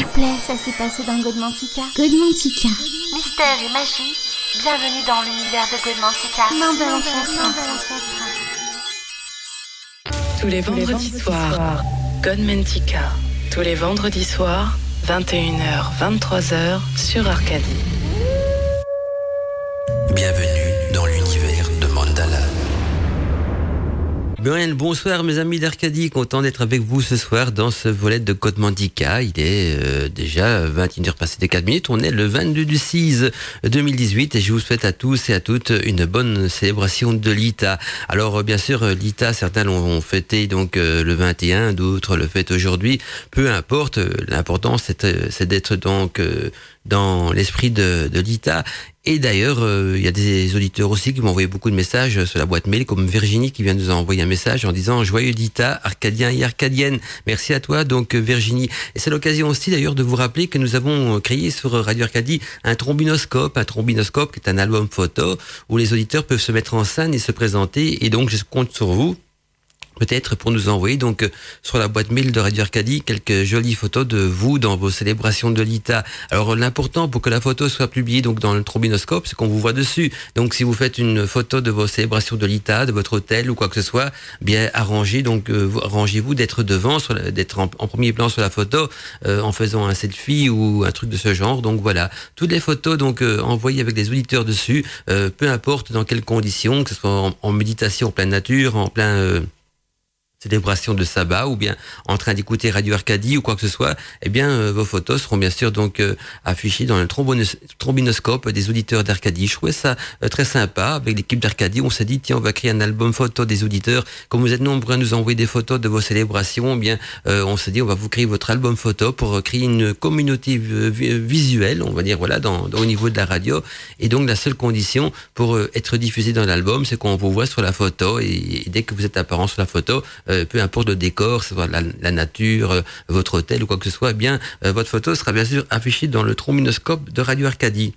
S'il vous plaît, ça s'est passé dans Godmantica. Godmantica. Mystère et magie, bienvenue dans l'univers de Godmantica. Main Tous les vendredis soirs, Godmantica. Tous les vendredis soirs, 21h, 23h sur Arcadie. Bienvenue dans l'univers de. Bien, bonsoir mes amis d'Arcadie, content d'être avec vous ce soir dans ce volet de Côte Mandica. Il est euh, déjà 21h passé de 4 minutes, on est le 22 du 6 2018 et je vous souhaite à tous et à toutes une bonne célébration de l'ITA. Alors euh, bien sûr l'ITA, certains l'ont fêté donc euh, le 21, d'autres le fêtent aujourd'hui, peu importe, l'important c'est d'être donc dans l'esprit de, de l'ITA. Et d'ailleurs, euh, il y a des auditeurs aussi qui m'ont envoyé beaucoup de messages sur la boîte mail, comme Virginie qui vient nous envoyer un message en disant joyeux d'ITA, arcadien et arcadienne. Merci à toi, donc Virginie. Et c'est l'occasion aussi d'ailleurs de vous rappeler que nous avons créé sur Radio Arcadie un trombinoscope, un trombinoscope qui est un album photo où les auditeurs peuvent se mettre en scène et se présenter. Et donc, je compte sur vous peut-être pour nous envoyer donc euh, sur la boîte mail de Radio Arcadie quelques jolies photos de vous dans vos célébrations de l'ITA. Alors l'important pour que la photo soit publiée donc dans le trombinoscope, c'est qu'on vous voit dessus. Donc si vous faites une photo de vos célébrations de l'ITA, de votre hôtel ou quoi que ce soit, bien arrangez donc euh, arrangez-vous d'être devant, d'être en, premier plan sur la photo euh, en faisant un selfie ou un truc de ce genre. Donc voilà, toutes les photos donc envoyées avec des auditeurs dessus, peu importe dans quelles conditions, que ce soit en, en méditation en pleine nature, en plein célébration de sabbat ou bien en train d'écouter Radio Arcadie ou quoi que ce soit, eh bien euh, vos photos seront bien sûr donc euh, affichées dans le trombinoscope des auditeurs d'Arcadie. Je trouvais ça euh, très sympa avec l'équipe d'Arcadie. On s'est dit tiens on va créer un album photo des auditeurs. Comme vous êtes nombreux à nous envoyer des photos de vos célébrations, eh bien on s'est dit on va vous créer votre album photo pour créer une communauté visuelle, on va dire voilà dans, au niveau de la radio. Et donc la seule condition pour être diffusé dans l'album, c'est qu'on vous voit sur la photo et, et, dès que vous êtes apparent sur la photo, euh, peu importe le décor, soit la, la, nature, euh, votre hôtel ou quoi que ce soit, eh bien euh, votre photo sera bien sûr affichée dans le trombinoscope de Radio Arcadie.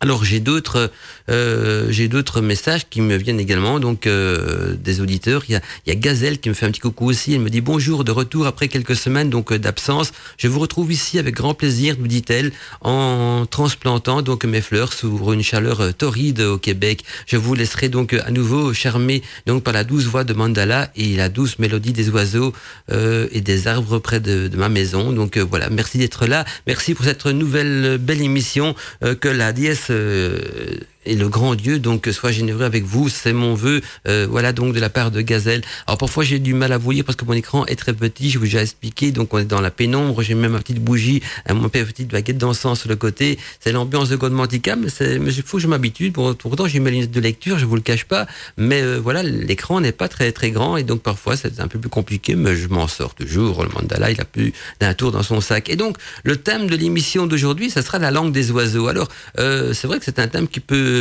Alors j'ai d'autres euh, j'ai d'autres messages qui me viennent également donc euh, des auditeurs. Il y a Gazelle qui me fait un petit coucou aussi. Elle me dit bonjour de retour après quelques semaines donc euh, d'absence. Je vous retrouve ici avec grand plaisir, nous dit-elle, en transplantant donc mes fleurs sous une chaleur torride au Québec. Je vous laisserai donc à nouveau charmer donc par la douce voix de Mandala et la douce mélodie des oiseaux et des arbres près de, ma maison. Donc voilà, merci d'être là. Merci pour cette nouvelle belle émission que la déesse euh, et le grand Dieu donc soit généreux avec vous, c'est mon vœu. Euh, voilà donc de la part de Gazelle. Alors parfois j'ai du mal à vous lire parce que mon écran est très petit, je vous ai déjà expliqué, donc on est dans la pénombre, j'ai même ma petite bougie, ma petite baguette d'encens sur le côté. C'est l'ambiance de Godmantica, mais il faut que je m'habitue. Pourtant j'ai mes lunettes de lecture, je vous le cache pas, mais euh, voilà l'écran n'est pas très très grand et donc parfois c'est un peu plus compliqué, mais je m'en sors toujours. Le mandala il a plus d'un tour dans son sac. Et donc le thème de l'émission d'aujourd'hui, ça sera la langue des oiseaux. Alors euh, c'est vrai que c'est un thème qui peut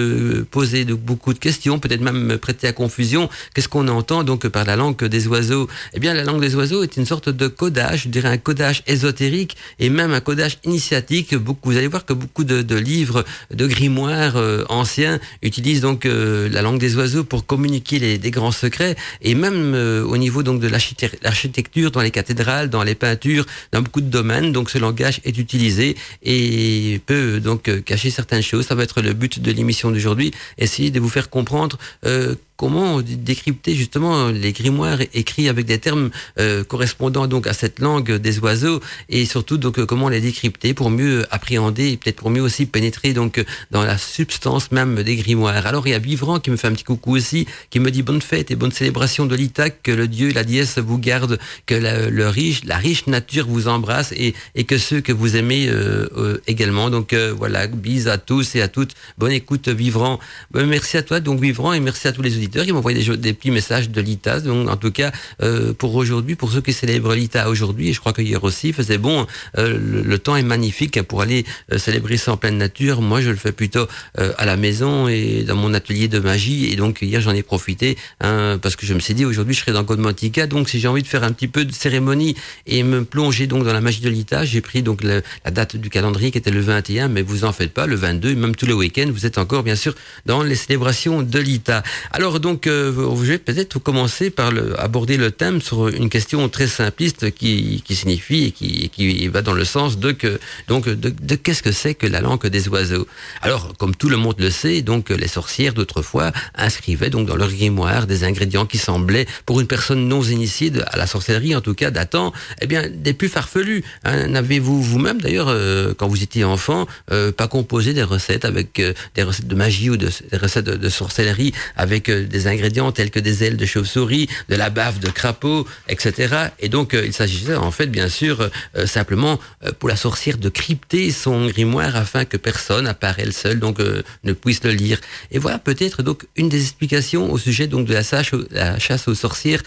poser beaucoup de questions, peut-être même prêter à confusion. Qu'est-ce qu'on entend donc par la langue des oiseaux? Eh bien, la langue des oiseaux est une sorte de codage, je dirais un codage ésotérique et même un codage initiatique. Vous allez voir que beaucoup de, livres, de grimoires euh, anciens utilisent donc euh, la langue des oiseaux pour communiquer des grands secrets et même euh, au niveau donc de l'architecture dans les cathédrales, dans les peintures, dans beaucoup de domaines. Donc, ce langage est utilisé et peut donc cacher certaines choses. Ça va être le but de l'émission d'aujourd'hui, essayer de vous faire comprendre euh, comment décrypter justement les grimoires écrits avec des termes euh, correspondant donc à cette langue des oiseaux et surtout donc comment les décrypter pour mieux appréhender et peut-être pour mieux aussi pénétrer donc dans la substance même des grimoires. Alors il y a Vivran qui me fait un petit coucou aussi, qui me dit bonne fête et bonne célébration de l'Itac, que le dieu, la déesse vous garde, que la, le riche, la riche nature vous embrasse et, et que ceux que vous aimez euh, euh, également. Donc voilà, bis à tous et à toutes, bonne écoute Vivran. merci à toi donc Vivran et merci à tous les auditeurs m'ont envoyé des, des, petits messages de l'ITA. Donc, en tout cas, euh, pour aujourd'hui, pour ceux qui célèbrent l'ITA aujourd'hui, et je crois que hier aussi, faisait bon. Euh, le, temps est magnifique pour aller euh, célébrer ça en pleine nature. Moi, je le fais plutôt euh, à la maison et dans mon atelier de magie. Et donc, hier, j'en ai profité hein, parce que je me suis dit, aujourd'hui, je serai dans Godmantica. Donc, si j'ai envie de faire un petit peu de cérémonie et me plonger donc dans la magie de l'ITA, j'ai pris donc la date du calendrier qui était le 21, mais vous en faites pas, le 22, même tous les week-ends, vous êtes encore, bien sûr, dans les célébrations de l'ITA. Alors, Donc, euh, je vais peut-être commencer par aborder le thème sur une question très simpliste qui, signifie et qui, va dans le sens de que donc de, qu'est-ce que c'est que la langue des oiseaux. Alors, comme tout le monde le sait, donc les sorcières d'autrefois inscrivaient donc dans leur grimoire des ingrédients qui semblaient pour une personne non initiée à la sorcellerie, en tout cas datant, eh bien des plus farfelus. Hein. N'avez-vous vous-même d'ailleurs, euh, quand vous étiez enfant, euh, pas composé des recettes avec euh, des recettes de magie ou de, des recettes de sorcellerie avec des ingrédients tels que des ailes de chauve-souris, de la bave de crapaud, etc. Et donc il s'agissait en fait bien sûr simplement pour la sorcière de crypter son grimoire afin que personne, à part elle seule, donc ne puisse le lire. Et voilà peut-être donc une des explications au sujet donc de la chasse, aux sorcières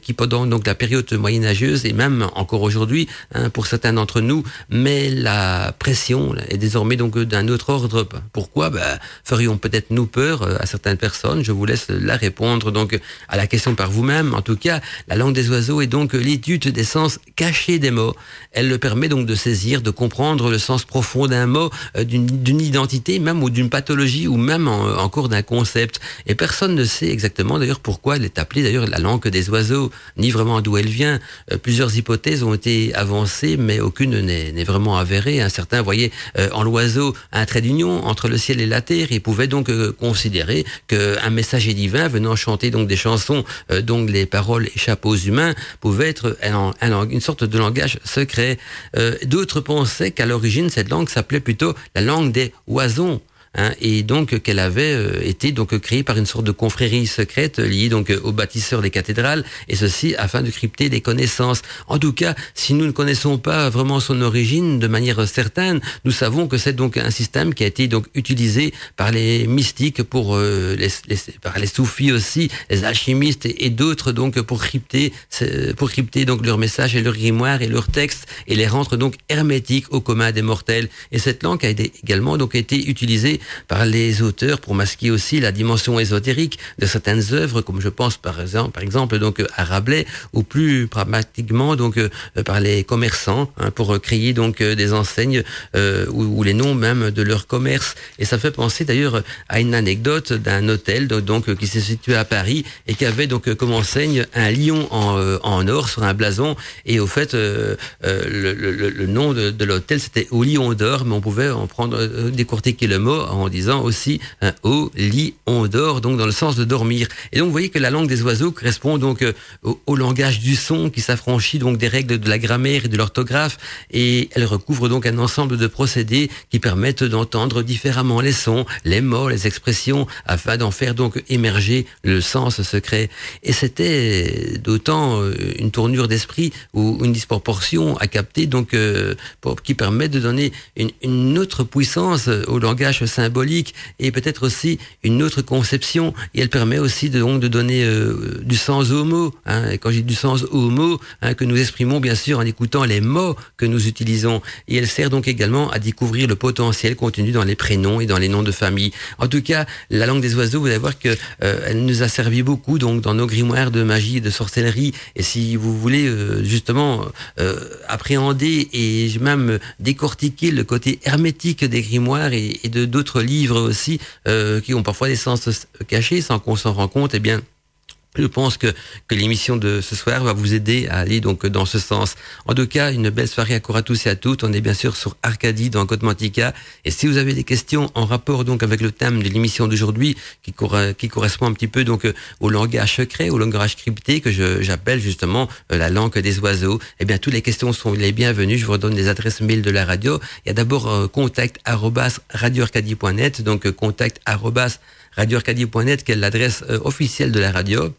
qui pendant donc la période moyenâgeuse et même encore aujourd'hui hein, pour certains d'entre nous, mais la pression est désormais donc d'un autre ordre. Pourquoi? Ben, Ferions peut-être nous peur euh, à certaines personnes. Je vous laisse la répondre donc à la question par vous-même. En tout cas, la langue des oiseaux est donc l'étude des sens cachés des mots. Elle le permet donc de saisir, de comprendre le sens profond d'un mot, euh, d'une identité, même ou d'une pathologie, ou même en, cours d'un concept. Et personne ne sait exactement d'ailleurs pourquoi elle est appelée d'ailleurs la langue des oiseaux, ni vraiment d'où elle vient. Euh, plusieurs hypothèses ont été avancées, mais aucune n'est vraiment avérée. Un certain voyait euh, en l'oiseau un trait d'union entre le ciel et la terre. Il pouvait donc considérer qu'un messager venant chanter donc des chansons dont les paroles échappent aux humains pouvait être une sorte de langage secret. D'autres pensaient qu'à l'origine cette langue s'appelait plutôt la langue des oisons. Hein, et donc qu'elle avait euh, été donc créée par une sorte de confrérie secrète liée donc aux bâtisseurs des cathédrales, et ceci afin de crypter des connaissances. En tout cas, si nous ne connaissons pas vraiment son origine de manière certaine, nous savons que c'est donc un système qui a été donc utilisé par les mystiques pour euh, les, par les soufis aussi, les alchimistes et, d'autres donc pour crypter pour crypter donc leurs messages et leurs grimoires et leurs textes et les rendre donc hermétiques au commun des mortels. Et cette langue a également donc été utilisée par les auteurs pour masquer aussi la dimension ésotérique de certaines œuvres, comme je pense par exemple, par exemple donc à Rabelais, ou plus pragmatiquement donc euh, par les commerçants hein, pour créer donc euh, des enseignes euh, ou, les noms même de leur commerce. Et ça fait penser d'ailleurs à une anecdote d'un hôtel donc qui s'est situé à Paris et qui avait donc comme enseigne un lion en, en or sur un blason. Et au fait, le, le, le, nom de, de l'hôtel c'était au lion d'or, mais on pouvait en prendre décortiquer le mot en disant aussi un au lit, on dort, donc dans le sens de dormir. Et donc vous voyez que la langue des oiseaux correspond donc euh, au, langage du son qui s'affranchit donc des règles de la grammaire et de l'orthographe et elle recouvre donc un ensemble de procédés qui permettent d'entendre différemment les sons, les mots, les expressions afin d'en faire donc émerger le sens secret. Et c'était d'autant euh, une tournure d'esprit ou une disproportion à capter donc euh, qui permet de donner une, une autre puissance au langage symbolique et peut-être aussi une autre conception. Et elle permet aussi de, donc de donner euh, du sens aux mots. Hein. Et quand j'ai du sens aux mots, hein, que nous exprimons bien sûr en écoutant les mots que nous utilisons. Et elle sert donc également à découvrir le potentiel contenu dans les prénoms et dans les noms de famille. En tout cas, la langue des oiseaux, vous allez voir que euh, elle nous a servi beaucoup donc dans nos grimoires de magie et de sorcellerie. Et si vous voulez euh, justement appréhender et même décortiquer le côté hermétique des grimoires et, et de d'autres livres aussi euh, qui ont parfois des sens cachés sans qu'on s'en rende compte, eh bien, je pense que, que l'émission de ce soir va vous aider à aller donc dans ce sens. En tout cas, une belle soirée à court tous et à toutes. On est bien sûr sur Arcadie dans Côte Mantica. Et si vous avez des questions en rapport donc avec le thème de l'émission d'aujourd'hui, qui, qui correspond un petit peu donc au langage secret, au langage crypté que j'appelle justement euh, la langue des oiseaux, eh bien toutes les questions sont les bienvenues. Je vous redonne les adresses mail de la radio. Il y a d'abord euh, contact radioarcadie.net, donc euh, contact radioarcadie.net qui est l'adresse officielle de la radio.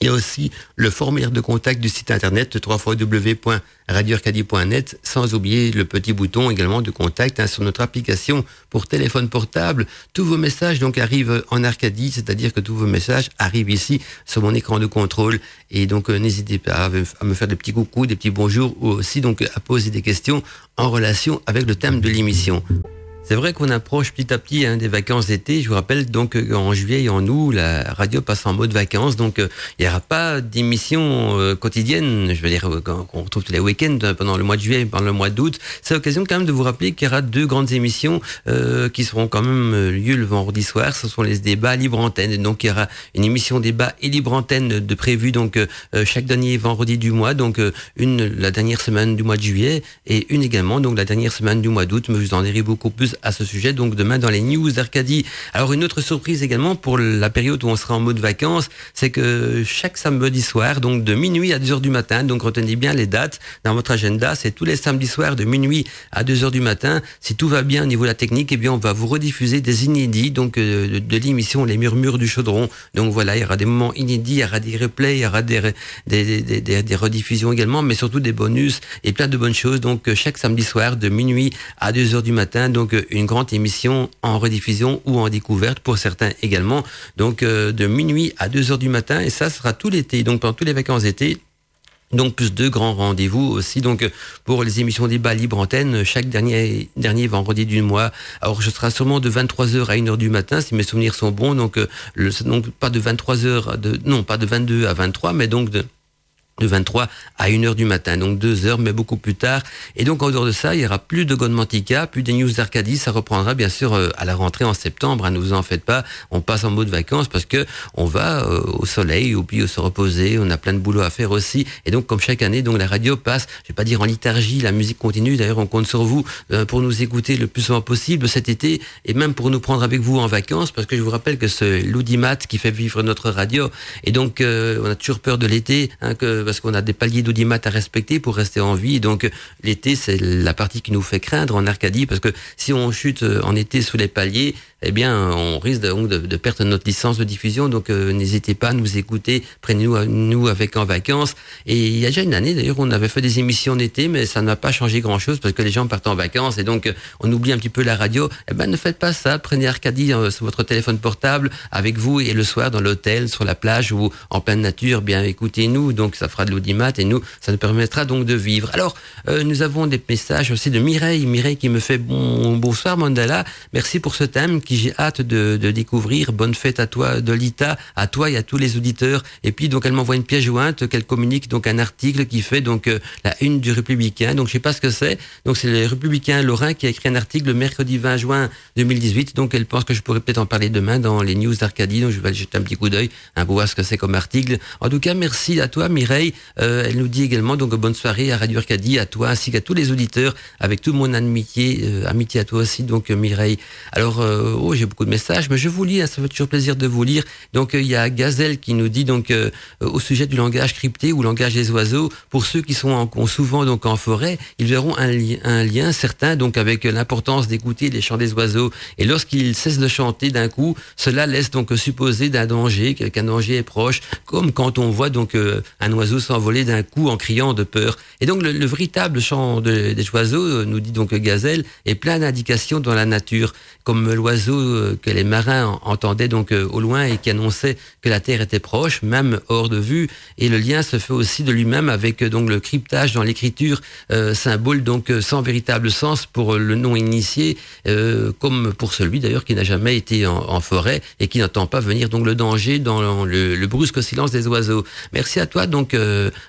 Il y a aussi le formulaire de contact du site internet www.radioarcadie.net, sans oublier le petit bouton également de contact hein, sur notre application pour téléphone portable. Tous vos messages donc arrivent en Arcadie, c'est-à-dire que tous vos messages arrivent ici sur mon écran de contrôle. Et donc euh, n'hésitez pas à, me faire des petits coucous, des petits bonjours, ou aussi donc à poser des questions en relation avec le thème de l'émission. C'est vrai qu'on approche petit à petit hein, des vacances d'été. Je vous rappelle donc en juillet et en août, la radio passe en mode vacances, donc euh, il n'y aura pas d'émission euh, quotidienne. Je veux dire qu'on retrouve tous les week-ends pendant le mois de juillet, pendant le mois d'août. C'est l'occasion quand même de vous rappeler qu'il y aura deux grandes émissions euh, qui seront quand même lieu le vendredi soir. Ce sont les débats libre antenne. Donc il y aura une émission débat et libre antenne de prévu donc chaque dernier vendredi du mois. Donc une la dernière semaine du mois de juillet et une également donc la dernière semaine du mois d'août. Mais je vous en dirai beaucoup plus à ce sujet, donc demain dans les news d'Arcadie. Alors une autre surprise également pour la période où on sera en mode vacances, c'est que chaque samedi soir, donc de minuit à 2 heures du matin, donc retenez bien les dates dans votre agenda, c'est tous les samedis soirs de minuit à 2 heures du matin. Si tout va bien au niveau de la technique, eh bien on va vous rediffuser des inédits donc euh, de, l'émission Les Murmures du Chaudron. Donc voilà, il y aura des moments inédits, il y aura des replays, il y aura des, des, des, des rediffusions également, mais surtout des bonus et plein de bonnes choses. Donc chaque samedi soir de minuit à 2 heures du matin, donc une grande émission en rediffusion ou en découverte pour certains également. Donc euh, de minuit à 2 heures du matin et ça sera tout l'été. Donc pendant tous les vacances d'été, donc plus de grands rendez-vous aussi donc pour les émissions débat libre antenne chaque dernier dernier vendredi du mois. Alors je serai sûrement de 23h à 1h du matin si mes souvenirs sont bons donc euh, donc pas de 23h de non pas de 22 à 23 mais donc de de 23 à 1 heure du matin, donc deux heures, mais beaucoup plus tard. Et donc, en dehors de ça, il y aura plus de Godmantica, plus des news d'Arcadie. Ça reprendra, bien sûr, euh, à la rentrée en septembre. Hein, ne vous en faites pas. On passe en mode vacances parce que on va euh, au soleil, ou puis se reposer. On a plein de boulot à faire aussi. Et donc, comme chaque année, donc la radio passe, je vais pas dire en liturgie, la musique continue. D'ailleurs, on compte sur vous euh, pour nous écouter le plus souvent possible cet été et même pour nous prendre avec vous en vacances parce que je vous rappelle que ce l'audimat qui fait vivre notre radio. Et donc, on a toujours peur de l'été, hein, que parce qu'on a des paliers d'audimat à respecter pour rester en vie. donc l'été, c'est la partie qui nous fait craindre en Arcadie, parce que si on chute euh, en été sous les paliers, eh bien, on risque de, de, perdre notre licence de diffusion. Donc, euh, n'hésitez pas à nous écouter. Prenez-nous nous avec en vacances. Et il y a déjà une année, d'ailleurs, on avait fait des émissions en été, mais ça n'a pas changé grand-chose parce que les gens partent en vacances et donc euh, on oublie un petit peu la radio. Eh ben, ne faites pas ça. Prenez Arcadie euh, sur votre téléphone portable avec vous et le soir dans l'hôtel, sur la plage ou en pleine nature. Bien, écoutez-nous. Donc, ça fera de l'audimat et nous, ça nous permettra donc de vivre. Alors, nous avons des messages aussi de Mireille. Mireille qui me fait bon, bonsoir Mandala. Merci pour ce thème qui j'ai hâte de, de, découvrir. Bonne fête à toi, Dolita, à toi et à tous les auditeurs. Et puis donc elle m'envoie une pièce jointe qu'elle communique donc un article qui fait donc euh, la une du Républicain. Donc je sais pas ce que c'est. Donc c'est le Républicain Lorrain qui a écrit un article le mercredi 20 juin 2018. Donc elle pense que je pourrais peut-être en parler demain dans les news d'Arcadie. Donc je vais jeter un petit coup d'œil hein, pour voir ce que c'est comme article. En tout cas, merci à toi Mireille. Euh, elle nous dit également donc bonne soirée à Radio Arcadie, à toi ainsi qu'à tous les auditeurs, avec tout mon amitié, euh, amitié à toi aussi donc Mireille. Alors j'ai beaucoup de messages, mais je vous lis, hein, ça fait toujours plaisir de vous lire. Donc euh, il y a Gazelle qui nous dit donc euh, au sujet du langage crypté ou langage des oiseaux, pour ceux qui sont en, souvent donc en forêt, ils verront un, un lien certain donc avec l'importance d'écouter les chants des oiseaux. Et lorsqu'ils cessent de chanter d'un coup, cela laisse donc supposer d'un danger, qu'un danger est proche, comme quand on voit donc euh, un oiseau s'envoler d'un coup en criant de peur. Et donc le, véritable chant des oiseaux, nous dit donc Gazelle, est plein d'indications dans la nature, comme l'oiseau euh, que les marins entendaient donc euh, au loin et qui annonçait que la Terre était proche, même hors de vue. Et le lien se fait aussi de lui-même avec euh, donc le cryptage dans l'écriture, symbole donc sans véritable sens pour le non initié, comme pour celui d'ailleurs qui n'a jamais été en, forêt et qui n'entend pas venir donc le danger dans le, brusque silence des oiseaux. Merci à toi donc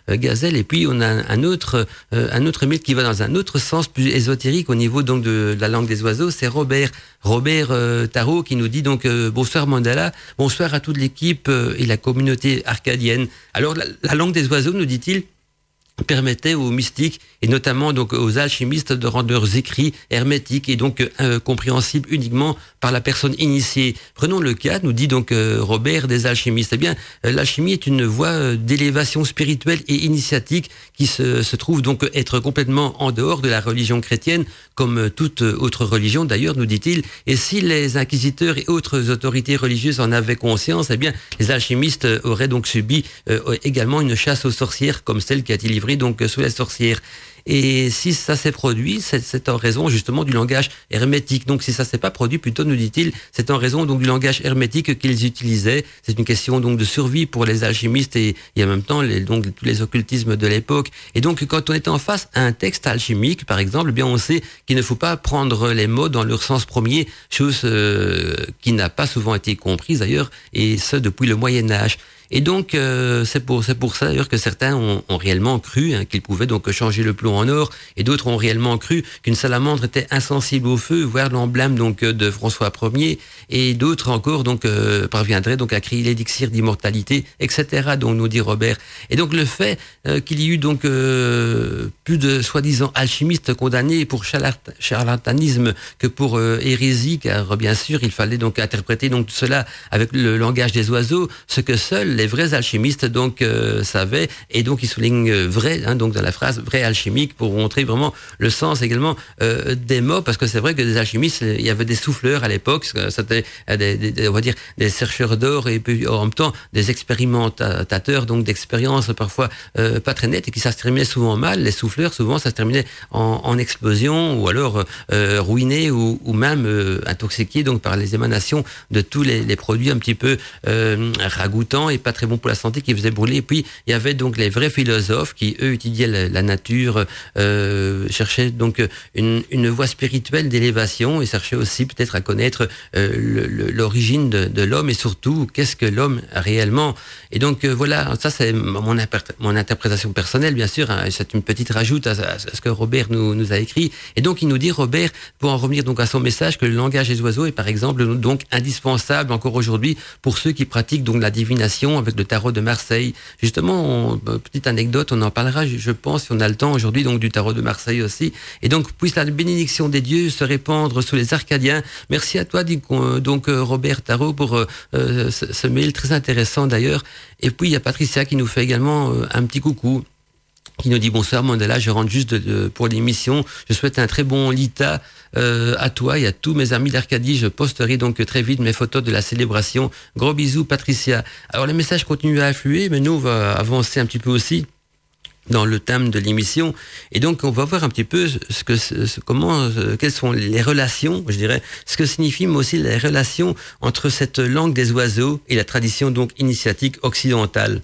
Gazelle. Et puis on a un autre un autre mythe qui va dans un autre sens plus ésotérique au niveau donc de la langue des oiseaux, c'est Robert Robert Tarot qui nous dit donc euh, bonsoir Mandala, bonsoir à toute l'équipe euh, et la communauté arcadienne. Alors la langue des oiseaux, nous dit-il, permettait aux mystiques et notamment donc aux alchimistes de rendre leurs écrits hermétiques et donc euh, compréhensibles uniquement par la personne initiée. Prenons le cas, nous dit donc euh, Robert des alchimistes. Eh bien, euh, l'alchimie est une voie d'élévation spirituelle et initiatique qui se, trouve donc être complètement en dehors de la religion chrétienne, comme toute autre religion d'ailleurs, nous dit-il. Et si les inquisiteurs et autres autorités religieuses en avaient conscience, eh bien, les alchimistes auraient donc subi également une chasse aux sorcières comme celle qui a été livrée donc sous la sorcière. Et si ça s'est produit, c'est en raison justement du langage hermétique. Donc si ça s'est pas produit, plutôt nous dit-il, c'est en raison donc du langage hermétique qu'ils utilisaient. C'est une question donc de survie pour les alchimistes et, et en même temps donc tous les occultismes de l'époque. Et donc quand on est en face à un texte alchimique, par exemple, bien on sait qu'il ne faut pas prendre les mots dans leur sens premier, chose euh, qui n'a pas souvent été comprise d'ailleurs, et ce depuis le Moyen Âge. Et donc, euh, c'est pour, c'est pour ça d'ailleurs que certains ont, ont réellement cru hein, qu'ils pouvaient donc changer le plomb en or, et d'autres ont réellement cru qu'une salamandre était insensible au feu, voire l'emblème donc de François Ier, et d'autres encore donc euh, parviendraient donc à créer l'élixir d'immortalité, etc. Donc nous dit Robert. Et donc le fait euh, qu'il y eut donc euh, plus de soi-disant alchimistes condamnés pour charlatanisme que pour hérésie, car bien sûr il fallait donc interpréter donc tout cela avec le langage des oiseaux, ce que seuls les vrais alchimistes donc euh, savaient et donc ils soulignent euh, vrai hein, donc dans la phrase vrai alchimique pour montrer vraiment le sens également euh, des mots parce que c'est vrai que des alchimistes il y avait des souffleurs à l'époque c'était des, des, on va dire des chercheurs d'or et puis en même temps des expérimentateurs donc d'expériences parfois euh, pas très nettes et qui ça se terminait souvent mal. Les souffleurs souvent ça se terminait en, en explosion ou alors euh, ruinés ou, ou même euh, intoxiqués donc par les émanations de tous les, les produits un petit peu euh, ragoûtants et pas très bon pour la santé, qui faisait brûler. Et puis il y avait donc les vrais philosophes qui eux étudiaient la, nature, euh, cherchaient donc une, une voie spirituelle d'élévation et cherchaient aussi peut-être à connaître euh, l'origine de, l'homme et surtout qu'est-ce que l'homme réellement. Et donc euh, voilà, ça c'est mon, mon interprétation personnelle bien sûr. Hein, c'est une petite rajoute à, à, ce que Robert nous, nous a écrit. Et donc il nous dit Robert pour en revenir donc à son message que le langage des oiseaux est par exemple donc indispensable encore aujourd'hui pour ceux qui pratiquent donc la divination avec le tarot de Marseille. Justement, euh, petite anecdote, on en parlera, je pense, si on a le temps aujourd'hui, donc du tarot de Marseille aussi. Et donc, puisse la bénédiction des dieux se répandre sous les Arcadiens. Merci à toi, donc euh, Robert Tarot, pour euh, ce, ce, mail très intéressant d'ailleurs. Et puis, il y a Patricia qui nous fait également euh, un petit coucou qui nous dit bonsoir Mandela, je rentre juste de, de, pour l'émission. Je souhaite un très bon Lita euh, à toi et à tous mes amis d'Arcadie. Je posterai donc très vite mes photos de la célébration. Gros bisous Patricia. Alors les messages continuent à affluer, mais nous on va avancer un petit peu aussi dans le thème de l'émission et donc on va voir un petit peu ce que comment euh, quelles sont les relations je dirais ce que signifie mais aussi les relations entre cette langue des oiseaux et la tradition donc initiatique occidentale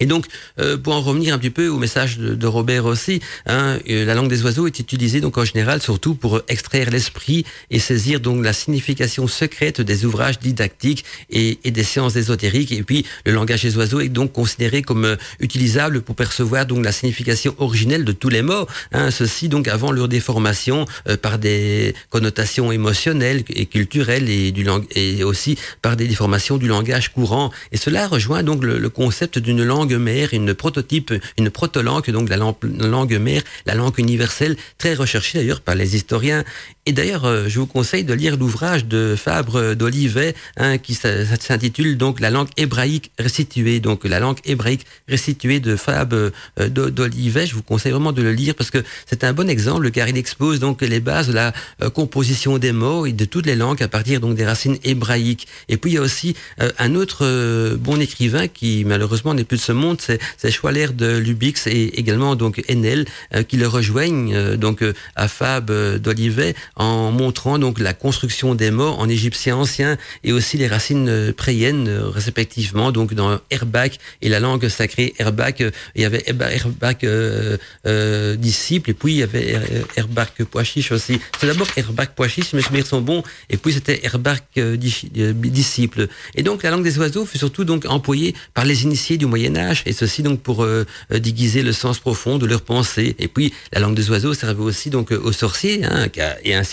et donc, euh, pour en revenir un petit peu au message de, Robert aussi, hein, euh, la langue des oiseaux est utilisée donc en général surtout pour extraire l'esprit et saisir donc la signification secrète des ouvrages didactiques et, des sciences ésotériques. Et puis, le langage des oiseaux est donc considéré comme euh, utilisable pour percevoir donc la signification originelle de tous les mots. Hein, ceci donc avant leur déformation euh, par des connotations émotionnelles et culturelles et, du et aussi par des déformations du langage courant. Et cela rejoint donc le concept d'une langue mère, une prototype, une protolangue, donc la langue mère, la langue universelle, très recherchée d'ailleurs par les historiens. Et d'ailleurs, euh, je vous conseille de lire l'ouvrage de Fabre d'Olivet, hein, qui s'intitule donc La langue hébraïque restituée. Donc la langue hébraïque restituée de Fabre euh, d'Olivet. Je vous conseille vraiment de le lire parce que c'est un bon exemple, car il expose donc les bases de la euh, composition des mots et de toutes les langues à partir donc des racines hébraïques. Et puis il y a aussi un autre bon écrivain qui malheureusement n'est plus de ce monde, c'est Schwaller de Lubix et également donc Enel qui le rejoignent donc à Fabre d'Olivet en montrant donc la construction des mots en égyptien ancien et aussi les racines préyennes respectivement donc dans Herbak et la langue sacrée Herbak il y avait Herbak euh, euh, disciple et puis il y avait Herbak Poachiche aussi. C'est d'abord Herbak Poachiche si mes souvenirs sont bons et puis c'était Herbak euh, disciple. Et donc la langue des oiseaux fut surtout donc employée par les initiés du Moyen Âge et ceci donc pour euh, déguiser le sens profond de leurs pensées. Et puis la langue des oiseaux servait aussi donc aux sorciers hein,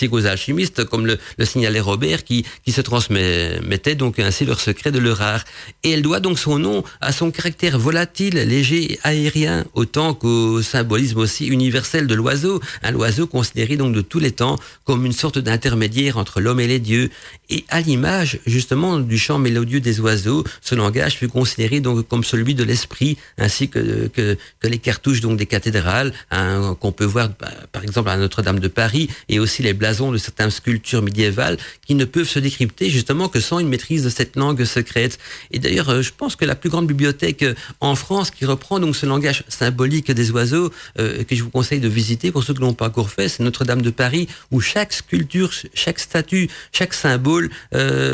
qu'aux alchimistes comme le, le signalait Robert qui, qui se transmettait donc ainsi leur secret de leur art. Et elle doit donc son nom à son caractère volatile, léger et aérien, autant qu'au symbolisme aussi universel de l'oiseau, un oiseau considéré donc de tous les temps comme une sorte d'intermédiaire entre l'homme et les dieux. Et à l'image justement du chant mélodieux des oiseaux, ce langage fut considéré donc comme celui de l'esprit ainsi que, que, que les cartouches donc des cathédrales hein, qu'on peut voir bah, par exemple à Notre-Dame de Paris et aussi les blasons de certaines sculptures médiévales qui ne peuvent se décrypter justement que sans une maîtrise de cette langue secrète. Et d'ailleurs, euh, je pense que la plus grande bibliothèque euh, en France qui reprend donc ce langage symbolique des oiseaux euh, que je vous conseille de visiter pour ceux qui l'ont pas encore fait, c'est Notre-Dame de Paris où chaque sculpture, chaque statue, chaque symbole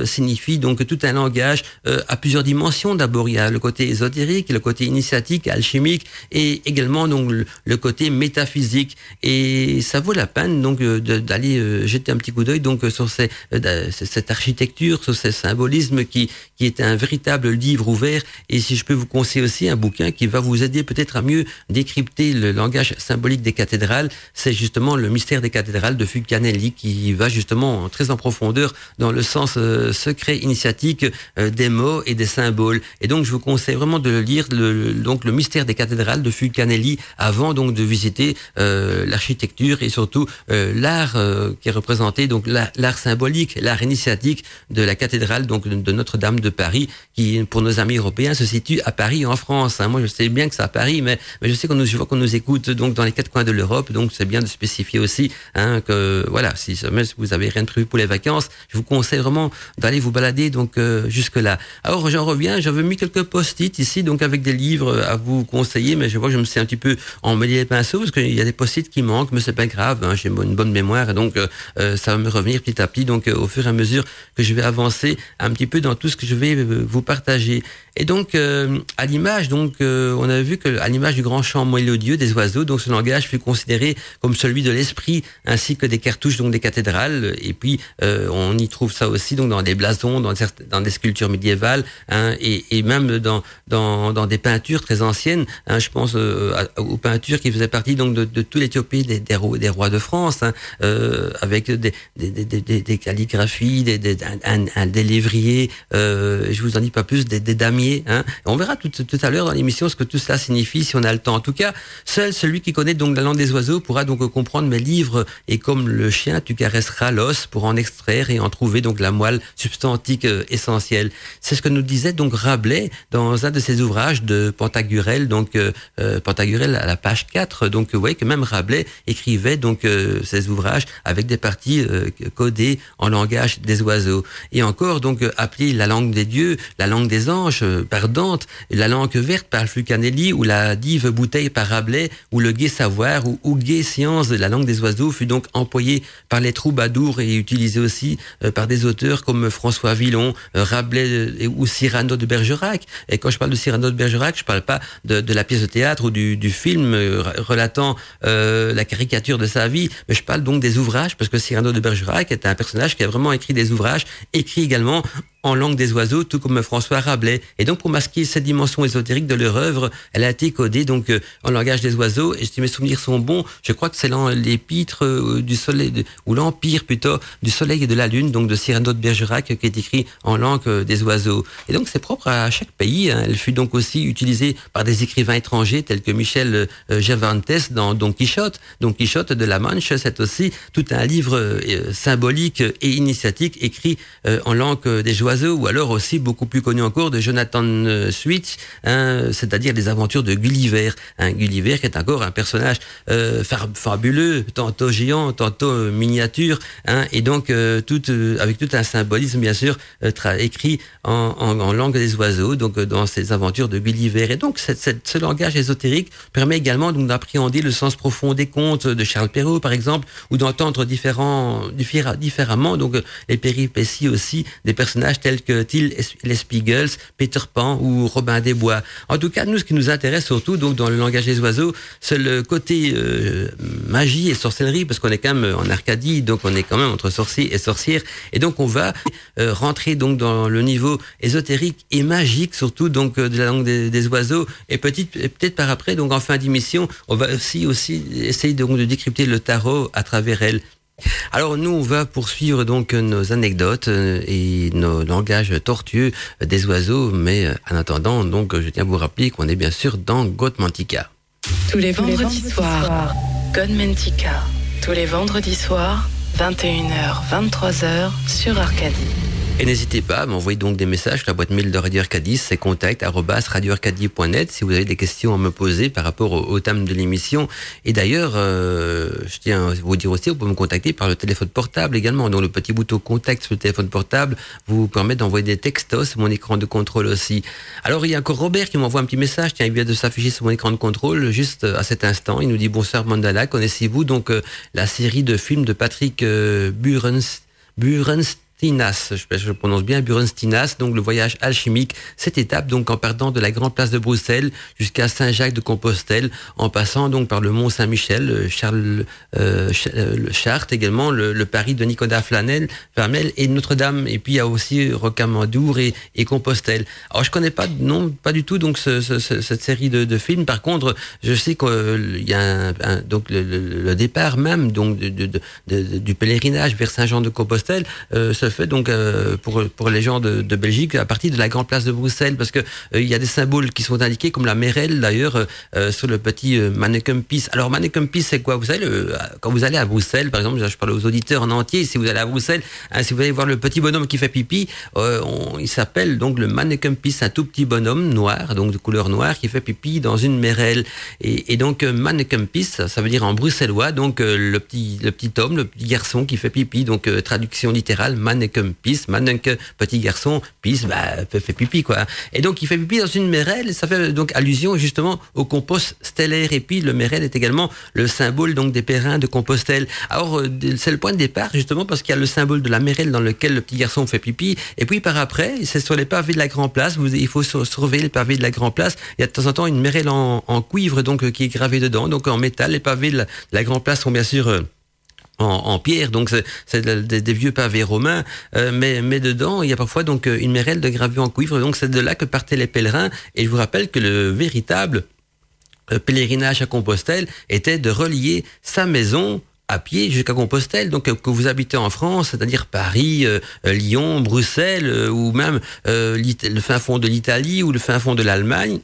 signifie donc tout un langage à plusieurs dimensions. D'abord, il y a le côté ésotérique, le côté initiatique, alchimique et également donc le côté métaphysique. Et ça vaut la peine donc d'aller jeter un petit coup d'œil donc sur ces, cette architecture, sur ces symbolismes qui qui est un véritable livre ouvert. Et si je peux vous conseiller aussi un bouquin qui va vous aider peut-être à mieux décrypter le langage symbolique des cathédrales, c'est justement le mystère des cathédrales de Fulcanelli qui va justement très en profondeur dans le sens euh, secret initiatique euh, des mots et des symboles. Et donc je vous conseille vraiment de lire, le, donc le mystère des cathédrales de Fulcanelli avant donc de visiter euh, l'architecture et surtout euh, l'art euh, qui est représenté, donc l'art symbolique, l'art initiatique de la cathédrale donc de Notre-Dame de Paris, qui pour nos amis européens se situe à Paris en France. Hein. Moi je sais bien que c'est à Paris, mais, mais je sais qu'on nous, je vois qu'on nous écoute donc dans les quatre coins de l'Europe, donc c'est bien de spécifier aussi hein, que voilà, si jamais vous avez rien de prévu pour les vacances, je vous conseille vraiment d'aller vous balader donc euh, jusque là. Alors j'en reviens, j'avais mis quelques post-it ici donc avec des livres à vous conseiller, mais je vois que je me suis un petit peu emmêlé les pinceaux parce qu'il y a des post-it qui manquent, mais c'est pas grave, hein, j'ai une bonne mémoire donc euh, ça va me revenir petit à petit donc euh, au fur et à mesure que je vais avancer un petit peu dans tout ce que je vais euh, vous partager. Et donc, euh, à l'image, donc, euh, on a vu que à l'image du grand chant mélodieux des oiseaux, donc ce langage fut considéré comme celui de l'esprit, ainsi que des cartouches donc des cathédrales. Et puis, euh, on y trouve ça aussi donc dans des blasons, dans, dans des sculptures médiévales, hein, et, et, même dans, dans, dans des peintures très anciennes. Hein, je pense aux peintures qui faisaient partie donc de, de toute l'Éthiopie des, des, rois, des rois de France, hein, avec des, calligraphies, des, un, un, lévriers. je vous en dis pas plus, des, damiers Hein. On verra tout, à l'heure dans l'émission ce que tout cela signifie si on a le temps. En tout cas, seul celui qui connaît donc la langue des oiseaux pourra donc comprendre mes livres et comme le chien, tu caresseras l'os pour en extraire et en trouver donc la moelle substantique euh, essentielle. C'est ce que nous disait donc Rabelais dans un de ses ouvrages de Pantagruel, donc euh, euh Pantagruel à la page 4. Donc vous voyez que même Rabelais écrivait donc euh, ses ouvrages des parties euh, codées en langage des oiseaux. Et encore donc appelé la langue des dieux, la langue des anges, par Dante, la langue verte par Fulcanelli, ou la dive bouteille par Rabelais, ou le gai savoir, ou, ou gai science la langue des oiseaux fut donc employé par les troubadours et utilisé aussi euh, par des auteurs comme François Villon, euh, Rabelais euh, ou Cyrano de Bergerac. Et quand je parle de Cyrano de Bergerac, je parle pas de, la pièce de théâtre ou du film relatant la caricature de sa vie, mais je parle donc des ouvrages, parce que Cyrano de Bergerac est un personnage qui a vraiment écrit des ouvrages, écrits également en langue des oiseaux, tout comme François Rabelais. Et donc, pour masquer cette dimension ésotérique de leur œuvre, elle a été codée donc euh, en langage des oiseaux. Et si mes souvenirs sont bons, je crois que c'est l'épître euh, du soleil, ou l'empire plutôt, du soleil et de la lune, donc de Cyrano de Bergerac, qui est écrit en langue euh, des oiseaux. Et donc, c'est propre à chaque pays. Hein. Elle fut donc aussi utilisée par des écrivains étrangers, tels que Michel Cervantes dans Don Quichotte. Don Quichotte de la Manche, c'est aussi tout un livre symbolique et initiatique écrit en langue des oiseaux ou alors aussi beaucoup plus connu encore de Jonathan euh, Swift, hein, c'est-à-dire des aventures de Gulliver. Hein, Gulliver qui est encore un personnage euh, fabuleux, tantôt géant, tantôt euh, miniature, hein, et donc avec tout un symbolisme bien sûr écrit en, langue des oiseaux, donc dans ces aventures de Gulliver. Et donc ce langage ésotérique permet également d'appréhender le sens profond des contes de Charles Perrault par exemple, ou d'entendre différemment donc les péripéties aussi des personnages tels que Till les Spiegels, Peter Pan ou Robin des Bois. En tout cas, nous, ce qui nous intéresse surtout, donc dans le langage des oiseaux, c'est le côté euh, magie et sorcellerie, parce qu'on est quand même en Arcadie, donc on est quand même entre sorciers et sorcières, et donc on va euh, rentrer donc dans le niveau ésotérique et magique, surtout donc euh, de la langue des, des oiseaux, et peut-être par après, donc en fin d'émission, on va aussi aussi essayer donc de décrypter le tarot à travers elle. Alors nous, on va poursuivre donc nos anecdotes euh, et nos langages tortueux des oiseaux, mais euh, en attendant, donc je tiens à vous rappeler qu'on est bien sûr dans Godmantica. Tous les vendredis soirs, Godmantica. Tous les vendredis soirs, 21h, 23h sur Arcadie. Et n'hésitez pas à m'envoyer donc des messages. La boîte mail de Radio Arcadie, c'est contact radioarcadie.net si vous avez des questions à me poser par rapport au, thème de l'émission. Et d'ailleurs, euh, je tiens à vous dire aussi, vous pouvez me contacter par le téléphone portable également. Donc le petit bouton contact sur le téléphone portable vous permet d'envoyer des textos sur mon écran de contrôle aussi. Alors il y a encore Robert qui m'envoie un petit message. Tiens, il vient de s'afficher sur mon écran de contrôle juste à cet instant. Il nous dit bonsoir Mandala, connaissez-vous donc euh, la série de films de Patrick euh, Stinas, je, prononce bien, Burenstinas, donc le voyage alchimique, cette étape donc en partant de la grande place de Bruxelles jusqu'à Saint-Jacques de Compostelle, en passant donc par le Mont Saint-Michel, euh, Charles euh, euh Chartres également, le, Paris de Nicolas Flanel, Vermel et Notre-Dame, et puis il y a aussi Rocamadour et, et Compostelle. Alors je connais pas non pas du tout donc ce, cette série de, films. Par contre, je sais qu'il y a donc le, départ même donc du pèlerinage vers Saint-Jean de Compostelle euh, fait donc euh, pour pour les gens de, Belgique à partir de la grande place de Bruxelles parce que euh, y a des symboles qui sont indiqués comme la Merelle d'ailleurs euh, sur le petit mannequin Peace. Alors mannequin Peace c'est quoi? Vous savez quand vous allez à Bruxelles par exemple, je parle aux auditeurs en entier, si vous allez à Bruxelles, hein, si vous allez voir le petit bonhomme qui fait pipi, il s'appelle donc le mannequin Peace, un tout petit bonhomme noir donc de couleur noire qui fait pipi dans une Merelle et, et donc mannequin Peace ça, veut dire en bruxellois donc le petit le petit homme, le petit garçon qui fait pipi donc traduction littérale mannequin mannequin pisse, mannequin petit garçon pisse, bah, fait, pipi, quoi. Et donc, il fait pipi dans une mérelle, et ça fait donc allusion justement au compost stellaire. Et puis, le mérelle est également le symbole donc des périns de Compostelle. Alors, euh, c'est le point de départ, justement, parce qu'il y a le symbole de la mérelle dans lequel le petit garçon fait pipi. Et puis, par après, c'est sur les pavés de la Grand Place, il faut surveiller les pavés de la Grand Place. Il y a de temps en temps une mérelle en, cuivre, donc, euh, qui est gravée dedans, donc en métal. Les pavés de la, Grand Place sont bien sûr, euh, en, pierre, donc c'est des, vieux pavés romains, euh, mais, mais dedans il y a parfois donc une mérelle de gravure en cuivre, donc c'est de là que partaient les pèlerins. Et je vous rappelle que le véritable euh, pèlerinage à Compostelle était de relier sa maison à pied jusqu'à Compostelle. Donc que vous habitez en France, c'est-à-dire Paris, euh, Lyon, Bruxelles, ou même le fin fond de l'Italie ou le fin fond de l'Allemagne,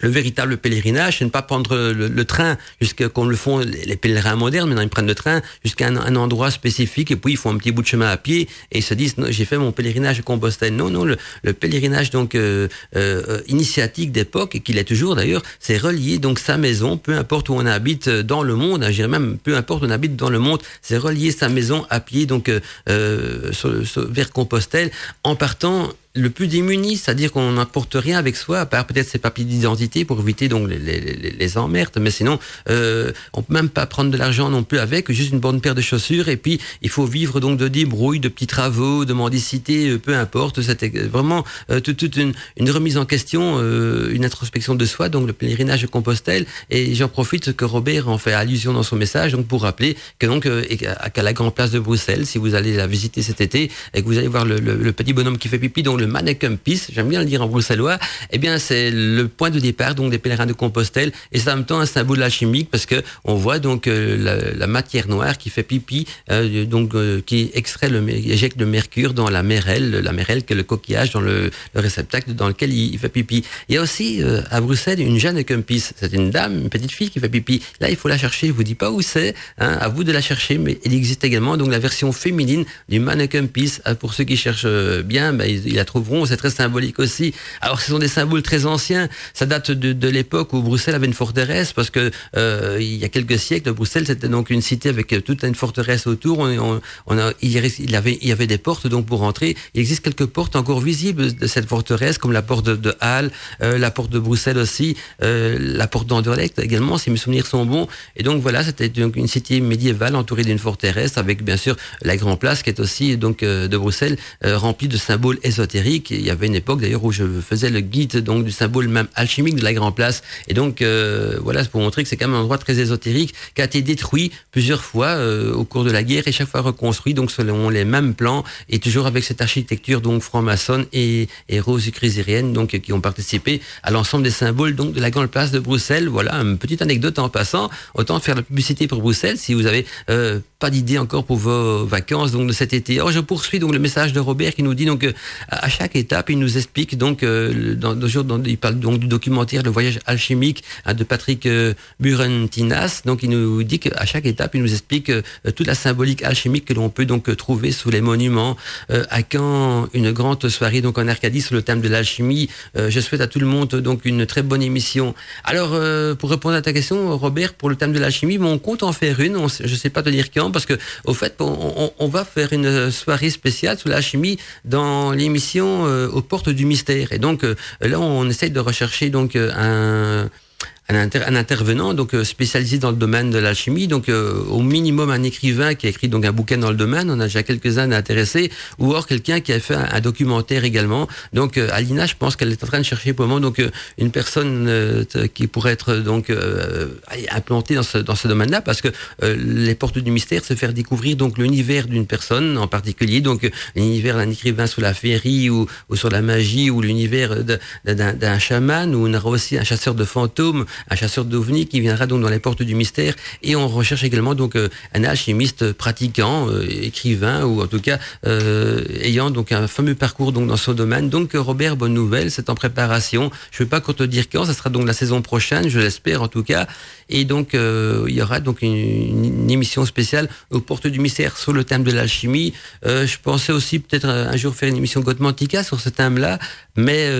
le véritable pèlerinage, c'est ne pas prendre le, train jusqu'à comme le font les, pèlerins modernes. Maintenant, ils prennent le train jusqu'à un, endroit spécifique et puis ils font un petit bout de chemin à pied et ils se disent j'ai fait mon pèlerinage à Compostelle. Non, non, le, pèlerinage donc euh, euh, initiatique d'époque et qu'il est toujours d'ailleurs, c'est relier donc sa maison, peu importe où on habite dans le monde. Hein, je dirais même peu importe où on habite dans le monde, c'est relier sa maison à pied donc euh, vers Compostelle en partant le plus démuni, c'est-à-dire qu'on n'apporte rien avec soi, à part peut-être ses papiers d'identité pour éviter donc les, emmerdes, mais sinon, euh, on peut même pas prendre de l'argent non plus avec, juste une bonne paire de chaussures, et puis il faut vivre donc de débrouilles, de petits travaux, de mendicité, euh, peu importe, c'était vraiment euh, toute, une, remise en question, euh, une introspection de soi, donc le pèlerinage de Compostelle, et j'en profite que Robert en fait allusion dans son message, donc pour rappeler que donc à la grande place de Bruxelles, si vous allez la visiter cet été, et que vous allez voir le, le, petit bonhomme qui fait pipi, donc le mannequin pisse, j'aime bien le dire en bruxellois, eh bien c'est le point de départ donc des pèlerins de Compostelle et c'est en même temps un symbole alchimique parce que on voit donc euh, la, matière noire qui fait pipi, euh, donc euh, qui extrait le éjecte le mercure dans la mérelle, la mérelle que le coquillage dans le, réceptacle dans lequel il, fait pipi. Il y a aussi à Bruxelles une jeune pisse, c'est une dame, une petite fille qui fait pipi. Là il faut la chercher, je vous dis pas où c'est, hein, à vous de la chercher, mais il existe également donc la version féminine du mannequin pisse. Pour ceux qui cherchent bien, ben, ils la trouveront c'est très symbolique aussi. Alors ce sont des symboles très anciens, ça date de, l'époque où Bruxelles avait une forteresse, parce que euh, il y a quelques siècles, Bruxelles c'était donc une cité avec toute une forteresse autour. On, on, a, il, y avait, il y avait des portes donc pour entrer. Il existe quelques portes encore visibles de cette forteresse, comme la porte de, de Halle, euh, la porte de Bruxelles aussi, euh, la porte d'Anderlecht également, si mes souvenirs sont bons. Et donc voilà, c'était donc une cité médiévale entourée d'une forteresse, avec bien sûr la Grand Place qui est aussi donc de Bruxelles remplie de symboles ésotériques il y avait une époque d'ailleurs où je faisais le guide donc du symbole même alchimique de la Grand Place. Et donc euh, voilà, c'est pour montrer que c'est quand même un endroit très ésotérique qui a été détruit plusieurs fois euh, au cours de la guerre et chaque fois reconstruit donc selon les mêmes plans et toujours avec cette architecture donc franc-maçonne et, et rose donc qui ont participé à l'ensemble des symboles donc de la Grande Place de Bruxelles. Voilà une petite anecdote en passant. Autant faire la publicité pour Bruxelles si vous avez euh, pas d'idée encore pour vos vacances donc de cet été. Alors je poursuis donc le message de Robert qui nous dit donc à chaque étape il nous explique donc dans, dans, il parle donc du documentaire Le voyage alchimique hein, de Patrick Burentinas. Donc il nous dit qu'à chaque étape il nous explique toute la symbolique alchimique que l'on peut donc trouver sous les monuments. à quand une grande soirée donc en Arcadie sur le thème de l'alchimie. je souhaite à tout le monde donc une très bonne émission. Alors pour répondre à ta question Robert pour le thème de l'alchimie, on compte en faire une. je ne sais pas te dire quand parce que au fait on, va faire une soirée spéciale sur l'alchimie dans l'émission aux portes du mystère. Et donc là on essaye de rechercher donc un un, intervenant donc euh, spécialisé dans le domaine de l'alchimie, donc euh, au minimum un écrivain qui a écrit donc un bouquin dans le domaine, on a déjà quelques-uns intéressés, ou alors quelqu'un qui a fait un, documentaire également. Donc euh, Alina, je pense qu'elle est en train de chercher pour le moment donc une personne qui pourrait être donc implantée dans ce dans ce domaine-là, parce que les portes du mystère, c'est faire découvrir donc l'univers d'une personne en particulier, donc l'univers d'un écrivain sur la féerie ou, ou sur la magie, ou l'univers d'un chaman, ou on aussi un chasseur de fantômes un chasseur d'ovnis qui viendra donc dans les portes du mystère. Et on recherche également donc euh, un alchimiste pratiquant, euh, écrivain ou en tout cas euh, ayant donc un fameux parcours donc dans ce domaine. Donc Robert, bonne nouvelle, c'est en préparation. Je ne vais pas te dire quand, ça sera donc la saison prochaine, je l'espère en tout cas. Et donc il y aura donc une, émission spéciale aux portes du mystère sur le thème de l'alchimie. je pensais aussi peut-être un jour faire une émission Gotmantica sur ce thème-là, mais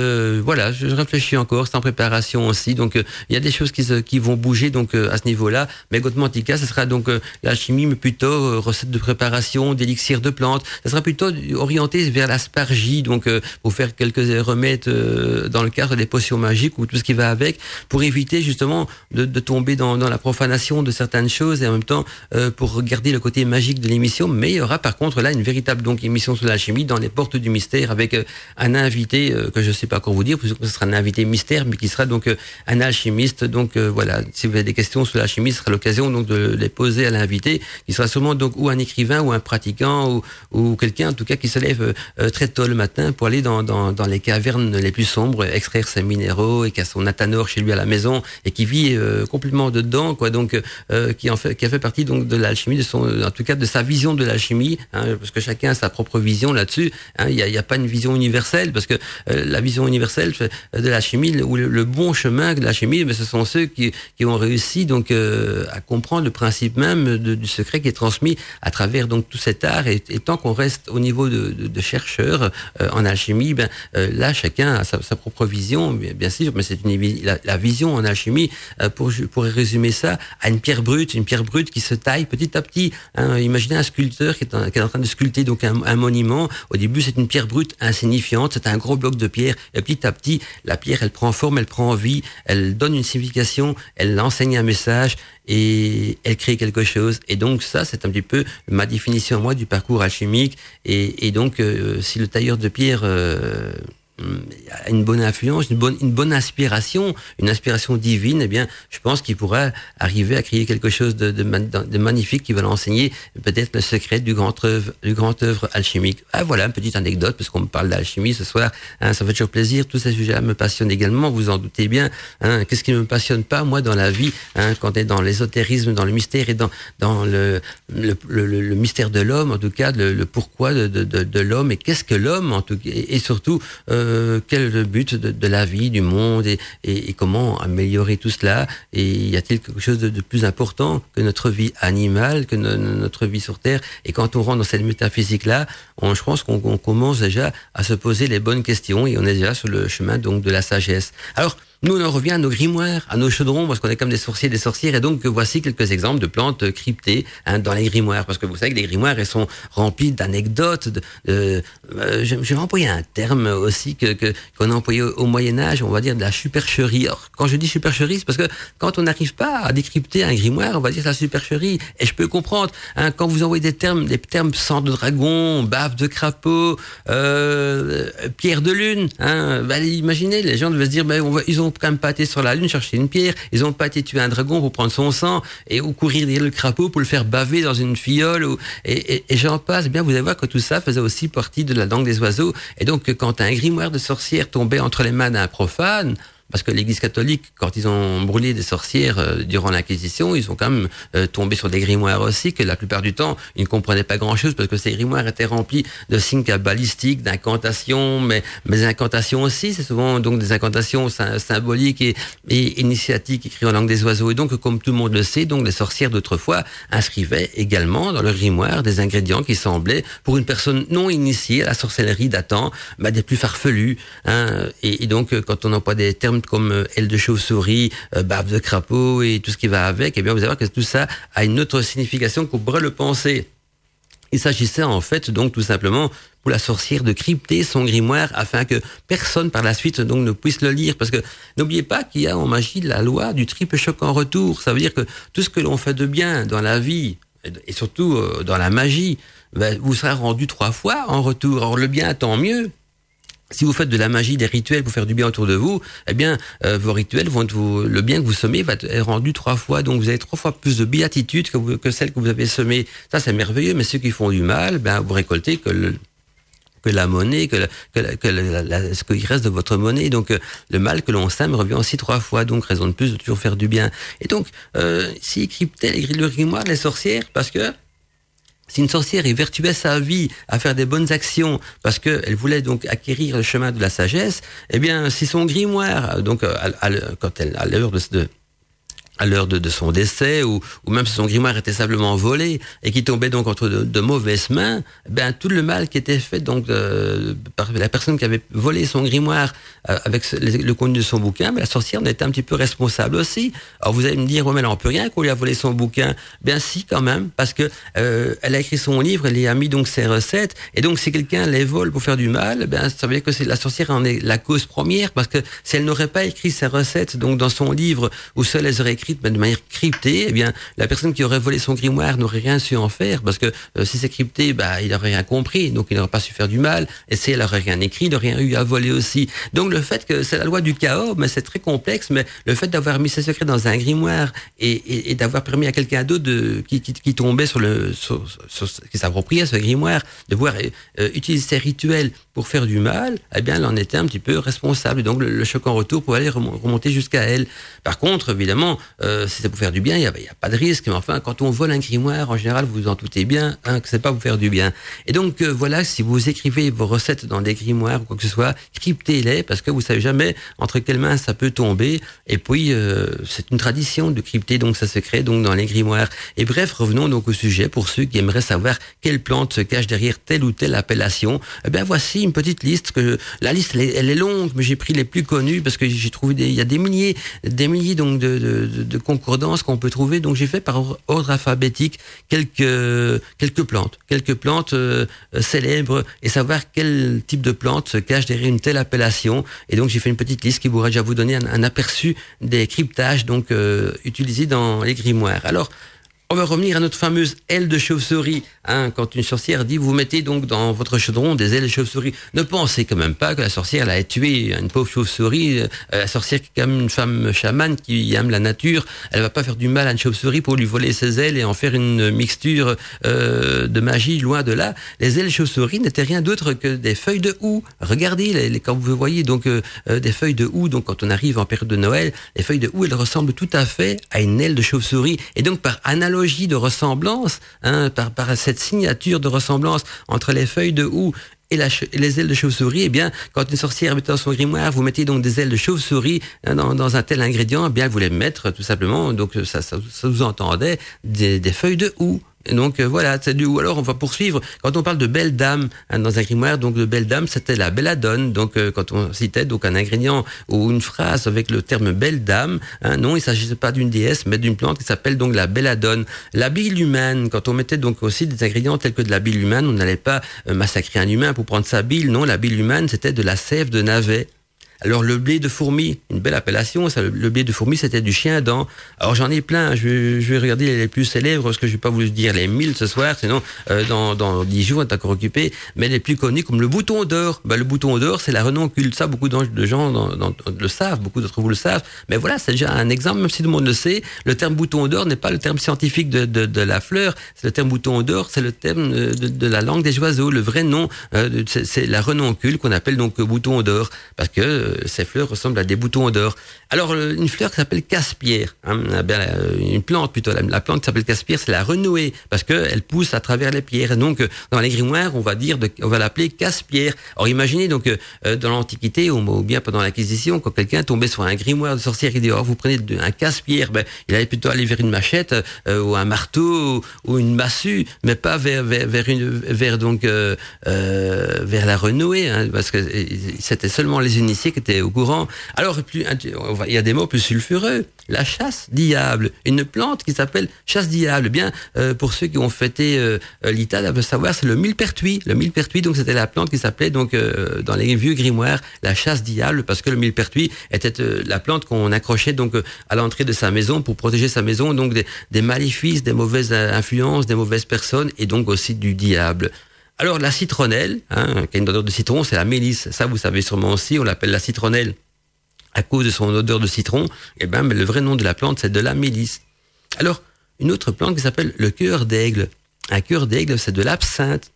voilà, je, réfléchis encore, c'est en préparation aussi. Donc il y a des choses qui, qui vont bouger donc euh, à ce niveau-là. Mais Gotmantica, ce sera donc euh, la chimie, mais plutôt euh, recette de préparation, d'élixir de plantes. Ça sera plutôt orienté vers l'aspargie, donc pour faire quelques remèdes dans le cadre des potions magiques ou tout ce qui va avec, pour éviter justement de, de tomber dans, dans, la profanation de certaines choses et en même temps pour garder le côté magique de l'émission. Mais il y aura par contre là une véritable donc émission sur la chimie dans les portes du mystère avec un invité que je sais pas encore vous dire, parce que ce sera un invité mystère, mais qui sera donc un alchimiste donc euh, voilà, si vous avez des questions sur la chimie, ce sera l'occasion donc de les poser à l'invité, qui sera sûrement donc ou un écrivain ou un pratiquant ou, ou quelqu'un en tout cas qui se lève euh, très tôt le matin pour aller dans, dans, dans, les cavernes les plus sombres, extraire ses minéraux et qui a son athanor chez lui à la maison et qui vit euh, complètement dedans, quoi. Donc qui en fait qui a fait partie donc de l'alchimie, de son en tout cas de sa vision de l'alchimie, hein, parce que chacun a sa propre vision là-dessus. Hein. Il n'y a, y a, pas une vision universelle parce que la vision universelle de la chimie ou le, bon chemin de la chimie, mais ce sont ceux qui, qui ont réussi donc euh, à comprendre le principe même du secret qui est transmis à travers donc tout cet art. Et, tant qu'on reste au niveau de, de, chercheurs euh, en alchimie, ben euh, là chacun a sa, propre vision, bien, sûr, mais c'est une la, vision en alchimie pour pour résumer ça à une pierre brute, une pierre brute qui se taille petit à petit. Hein. imaginez un sculpteur qui est, en, qui est en train de sculpter donc un, un monument. Au début, c'est une pierre brute insignifiante, c'est un gros bloc de pierre. Et petit à petit, la pierre, elle prend forme, elle prend vie, elle donne une signification, elle enseigne un message et elle crée quelque chose. Et donc ça, c'est un petit peu ma définition moi du parcours alchimique. Et, donc, euh, si le tailleur de pierre euh, une bonne influence, une bonne, une bonne inspiration, une inspiration divine, eh bien, je pense qu'il pourra arriver à créer quelque chose de, de, de magnifique qui va l'enseigner peut-être le secret du grand œuvre, du grand œuvre alchimique. Ah, voilà, une petite anecdote, parce qu'on me parle d'alchimie ce soir. Hein, ça fait toujours plaisir. Tous ces sujets-là me passionnent également. Vous en doutez bien. Hein, Qu'est-ce qui ne me passionne pas, moi, dans la vie, hein, quand on est dans l'ésotérisme, dans le mystère et dans, dans le, le, le, le mystère de l'homme, en tout cas, le, pourquoi de, de, de l'homme et qu'est-ce que l'homme, en tout cas, et, surtout, euh, euh, quel est le but de, la vie, du monde et, comment améliorer tout cela Et y a-t-il quelque chose de, plus important que notre vie animale, que notre vie sur Terre Et quand on rentre dans cette métaphysique-là, je pense qu'on commence déjà à se poser les bonnes questions et on est déjà sur le chemin donc de la sagesse. Alors, nous, on en revient à nos grimoires, à nos chaudrons, parce qu'on est comme des sorciers, des sorcières, et donc voici quelques exemples de plantes cryptées hein, dans les grimoires, parce que vous savez que les grimoires, elles sont remplis d'anecdotes. De, euh, je, vais employer un terme aussi que qu'on a employé au, Moyen Âge, on va dire de la supercherie. Alors, quand je dis supercherie, c'est parce que quand on n'arrive pas à décrypter un grimoire, on va dire la supercherie. Et je peux comprendre hein, quand vous envoyez des termes, des termes sang de dragon, bave de crapaud, euh, pierre de lune. Hein, bah, imaginez, les gens devaient se dire, va, ils ont quand même pas sur la lune chercher une pierre, ils ont pas tuer un dragon pour prendre son sang et ou courir derrière le crapaud pour le faire baver dans une fiole et, et, j'en passe. Bien, vous allez voir que tout ça faisait aussi partie de la langue des oiseaux. Et donc, quand un grimoire de sorcière tombait entre les mains d'un profane, parce que l'Église catholique, quand ils ont brûlé des sorcières euh, durant l'Inquisition, ils sont quand même euh, tombés sur des grimoires aussi, que la plupart du temps, ils ne comprenaient pas grand-chose, parce que ces grimoires étaient remplis de signes cabalistiques, d'incantations, mais, mais incantations aussi, c'est souvent donc des incantations symboliques et, initiatiques écrites en langue des oiseaux. Et donc, comme tout le monde le sait, donc les sorcières d'autrefois inscrivaient également dans leur grimoire des ingrédients qui semblaient, pour une personne non initiée à la sorcellerie datant, bah, des plus farfelus. Hein, et, et donc, quand on emploie des termes comme euh, aile de chauve-souris, euh, barbe de crapaud et tout ce qui va avec, eh bien vous allez voir que tout ça a une autre signification qu'on pourrait le penser. Il s'agissait en fait donc tout simplement pour la sorcière de crypter son grimoire afin que personne par la suite donc ne puisse le lire parce que n'oubliez pas qu'il y a en magie la loi du triple choc en retour. Ça veut dire que tout ce que l'on fait de bien dans la vie et surtout euh, dans la magie ben, vous sera rendu trois fois en retour. Or le bien tant mieux si vous faites de la magie, des rituels pour faire du bien autour de vous, eh bien, euh, vos rituels vont vous, le bien que vous semez va être rendu trois fois. Donc, vous avez trois fois plus de béatitude que, que celle que vous avez semée. Ça, c'est merveilleux. Mais ceux qui font du mal, ben, vous récoltez que le, que la monnaie, que, que, que la, ce qu'il reste de votre monnaie. Donc, euh, le mal que l'on sème revient aussi trois fois. Donc, raison de plus de toujours faire du bien. Et donc, euh, s'ils cryptaient le grimoire, les sorcières, parce que si une sorcière est vertuait sa vie à faire des bonnes actions parce qu'elle voulait donc acquérir le chemin de la sagesse, eh bien, si son grimoire, donc à, quand elle à l'heure de, de à l'heure de, de, son décès, ou, ou, même si son grimoire était simplement volé et qui tombait donc entre de, de mauvaises mains, ben tout le mal qui était fait donc de, par la personne qui avait volé son grimoire euh, avec le, contenu de son bouquin, ben, la sorcière en était un petit peu responsable aussi. Alors vous allez me dire, ouais, mais elle n'en peut rien qu'on lui a volé son bouquin. Ben si quand même, parce que euh, elle a écrit son livre, elle y a mis donc ses recettes, et donc si quelqu'un les vole pour faire du mal, ben ça veut dire que c'est la sorcière en est la cause première, parce que si elle n'aurait pas écrit ses recettes donc dans son livre, ou seule les aurait écrites mais de manière cryptée, eh bien, la personne qui aurait volé son grimoire n'aurait rien su en faire, parce que euh, si c'est crypté, bah, il n'aurait rien compris, donc il n'aurait pas su faire du mal, et si elle aurait rien écrit, il n'aurait rien eu à voler aussi. Donc le fait que c'est la loi du chaos, mais c'est très complexe, mais le fait d'avoir mis ses secrets dans un grimoire et, d'avoir permis à quelqu'un d'autre qui, qui, qui, tombait sur le, qui s'appropriait ce grimoire, de pouvoir euh, utiliser ses rituels pour faire du mal, eh bien, elle en était un petit peu responsable. Donc le, le choc en retour pouvait aller remonter jusqu'à elle. Par contre, évidemment, euh, si c'est pour faire du bien, il n'y a, pas de risque. Mais enfin, quand on vole un grimoire, en général, vous vous en doutez bien hein, que c'est pas vous faire du bien. Et donc euh, voilà, si vous écrivez vos recettes dans des grimoires ou quoi que ce soit, cryptez-les parce que vous savez jamais entre quelles mains ça peut tomber. Et puis euh, c'est une tradition de crypter donc ça se crée donc dans les grimoires. Et bref, revenons donc au sujet pour ceux qui aimeraient savoir quelle plante se cache derrière telle ou telle appellation. Eh bien voici une petite liste que la liste elle est, longue, mais j'ai pris les plus connus parce que j'ai trouvé des, il y a des milliers, des milliers donc de, de, de, de concordance qu'on peut trouver. Donc j'ai fait par ordre alphabétique quelques quelques plantes, quelques plantes euh, célèbres et savoir quel type de plante se cache derrière une telle appellation. Et donc j'ai fait une petite liste qui pourrait déjà vous donner un, un aperçu des cryptages donc euh, utilisés dans les grimoires. Alors on va revenir à notre fameuse aile de chauve-souris. Hein, quand une sorcière dit, vous mettez donc dans votre chaudron des ailes de chauve-souris. Ne pensez quand même pas que la sorcière l'a tué une pauvre chauve-souris. Euh, la sorcière qui est comme une femme chamane qui aime la nature, elle va pas faire du mal à une chauve-souris pour lui voler ses ailes et en faire une mixture euh, de magie loin de là. Les ailes de chauve-souris n'étaient rien d'autre que des feuilles de houx. Regardez, les, les, quand vous voyez donc euh, des feuilles de houx, donc quand on arrive en période de Noël, les feuilles de houx, elles ressemblent tout à fait à une aile de chauve-souris. Et donc par analogie de ressemblance, hein, par, cette signature de ressemblance entre les feuilles de houx et, les ailes de chauve-souris, eh bien, quand une sorcière met dans son grimoire, vous mettez donc des ailes de chauve-souris hein, dans, un tel ingrédient, eh bien, vous les mettre tout simplement, donc ça vous entendait des, des feuilles de houx. Donc euh, voilà, c'est du ou alors on va poursuivre. Quand on parle de belle dame hein, dans un grimoire, donc de belle dame, c'était la belladone. Donc euh, quand on citait donc un ingrédient ou une phrase avec le terme belle dame, hein, non, il s'agissait pas d'une déesse, mais d'une plante qui s'appelle donc la belladone. La bile humaine, quand on mettait donc aussi des ingrédients tels que de la bile humaine, on n'allait pas euh, massacrer un humain pour prendre sa bile. Non, la bile humaine, c'était de la sève de navet. Alors le blé de fourmi, une belle appellation, ça, le blé de fourmi c'était du chien dent. Alors j'en ai plein, je je vais, regarder les plus célèbres parce que je vais pas vous dire les mille ce soir, sinon euh, dans, dans 10 jours on est encore occupé, mais les plus connus comme le bouton d'or. Ben, le bouton d'or c'est la renoncule, ça beaucoup de gens dans, dans, le savent, beaucoup d'entre vous le savent, mais voilà c'est déjà un exemple, même si tout le monde le sait, le terme bouton d'or n'est pas le terme scientifique de, de, de la fleur, c'est le terme bouton d'or, c'est le terme de, de, la langue des oiseaux, le vrai nom euh, c'est la renoncule qu'on appelle donc bouton d'or, parce que euh, ces fleurs ressemblent à des boutons d'or. Alors, euh, une fleur qui s'appelle casse-pierre, hein, euh, une plante plutôt, la, plante qui s'appelle casse-pierre, c'est la renouée, parce qu'elle pousse à travers les pierres. donc, dans les grimoires, on va dire, de, on va l'appeler casse-pierre. Alors, imaginez donc, dans l'Antiquité, ou, bien pendant l'Acquisition, quand quelqu'un tombait sur un grimoire de sorcière, il dit, oh, vous prenez un casse-pierre, ben, il allait plutôt aller vers une machette, ou un marteau, ou, une massue, mais pas vers, vers, une, vers donc, vers la renouée, hein, parce que c'était seulement les initiés étaient au courant. Alors, il y a des mots plus sulfureux. La chasse diable, une plante qui s'appelle chasse diable. Bien, euh, pour ceux qui ont fêté euh, l'État, doivent savoir, c'est le millepertuis. Le millepertuis, donc c'était la plante qui s'appelait donc euh, dans les vieux grimoires la chasse diable, parce que le millepertuis était la plante qu'on accrochait donc à l'entrée de sa maison pour protéger sa maison donc des maléfices, des mauvaises influences, des mauvaises personnes et donc aussi du diable. Alors la citronnelle, hein, qui a une odeur de citron, c'est la mélisse. Ça, vous savez sûrement aussi, on l'appelle la citronnelle à cause de son odeur de citron. Eh ben, mais le vrai nom de la plante, c'est de la mélisse. Alors, une autre plante qui s'appelle le cœur d'aigle. Un cœur d'aigle, c'est de l'absinthe.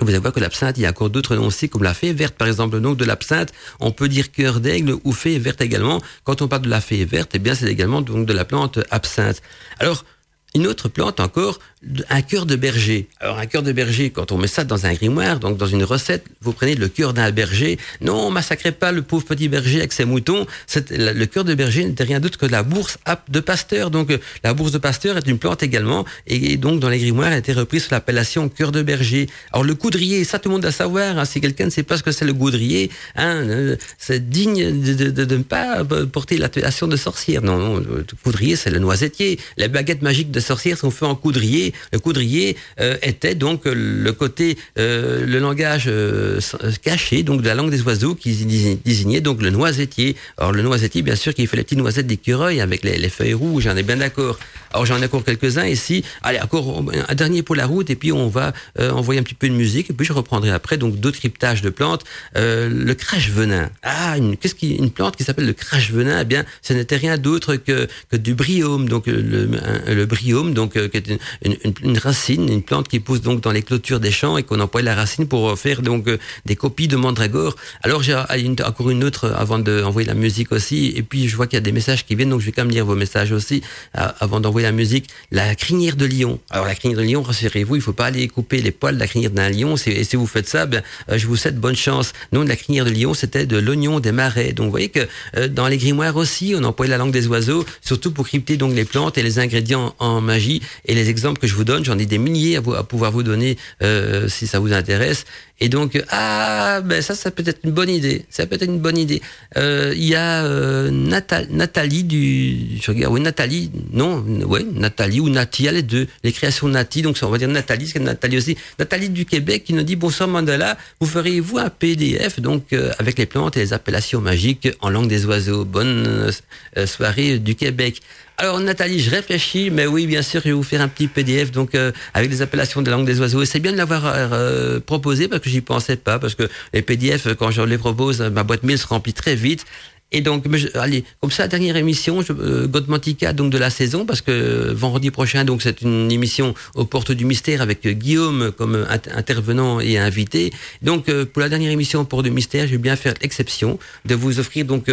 Vous allez voir que l'absinthe, il y a encore d'autres noms aussi, comme la fée verte, par exemple. Donc, de l'absinthe, on peut dire cœur d'aigle ou fée verte également. Quand on parle de la fée verte, eh bien, c'est également donc de la plante absinthe. Alors, une autre plante encore, un cœur de berger. Alors un cœur de berger, quand on met ça dans un grimoire, donc dans une recette, vous prenez le cœur d'un berger. Non, massacrez pas le pauvre petit berger avec ses moutons. Le cœur de berger n'était rien d'autre que la bourse de Pasteur. Donc euh, la bourse de Pasteur est une plante également, et donc dans les grimoires, elle a été reprise sous l'appellation cœur de berger. Alors le coudrier, ça tout le monde doit savoir. Hein, si quelqu'un ne sait pas ce que c'est le coudrier, hein, euh, c'est digne de, ne pas porter l'appellation de sorcière. Non, non, le coudrier, c'est le noisettier. Les baguettes magiques de sorcière sont faites en coudrier le coudrier euh, était donc le côté, euh, le langage euh, caché, donc de la langue des oiseaux, qui désignait donc le noisettier. Alors le noisettier, bien sûr, qu'il fait les petites noisettes d'écureuil avec les, feuilles rouges, j'en ai bien d'accord. Alors j'en ai encore quelques-uns ici. Allez, encore un dernier pour la route, et puis on va envoyer un petit peu de musique, et puis je reprendrai après donc d'autres cryptages de plantes. le crache venin. Ah, qu'est-ce qui, une plante qui s'appelle le crache venin Eh bien, ce n'était rien d'autre que, que du bryome, donc le, donc qui est une racine, une plante qui pousse donc dans les clôtures des champs et qu'on emploie la racine pour faire donc euh, des copies de mandragore. Alors j'ai encore une autre avant d'envoyer la musique aussi. Et puis je vois qu'il y a des messages qui viennent, donc je vais quand même lire vos messages aussi avant d'envoyer la musique. La crinière de lion. Alors la crinière de lion, rassurez-vous, il faut pas aller couper les poils de la crinière d'un lion. Et si vous faites ça, ben, euh, je vous souhaite bonne chance. Non, la crinière de lion, c'était de l'oignon des marais. Donc vous voyez que euh, dans les grimoires aussi, on emploie la langue des oiseaux, surtout pour crypter donc les plantes et les ingrédients en magie. Et les exemples que je vous donne, j'en ai des milliers à, pouvoir vous donner euh, si ça vous intéresse. Et donc, ah, ben ça, ça peut être une bonne idée. Ça peut être une bonne idée. Euh, il y a euh, Nathalie du, je regarde, oui, Nathalie, non, ouais, Nathalie ou Nati, les deux, les créations Nati. Donc, on va dire Nathalie, c'est Nathalie aussi. Nathalie du Québec qui nous dit bonsoir Mandala, vous feriez-vous un PDF donc avec les plantes et les appellations magiques en langue des oiseaux? Bonne soirée du Québec. Alors Nathalie, je réfléchis, mais oui, bien sûr, je vais vous faire un petit PDF donc euh, avec des appellations de la langue des oiseaux. C'est bien de l'avoir euh, proposé parce que j'y pensais pas, parce que les PDF, quand je les propose, ma boîte mail se remplit très vite. Et donc, allez, comme ça, dernière émission, je, euh, Godmantica, donc de la saison, parce que vendredi prochain, donc c'est une émission aux portes du mystère avec Guillaume comme intervenant et invité. Donc, pour la dernière émission aux portes du mystère, je vais bien faire l'exception de vous offrir donc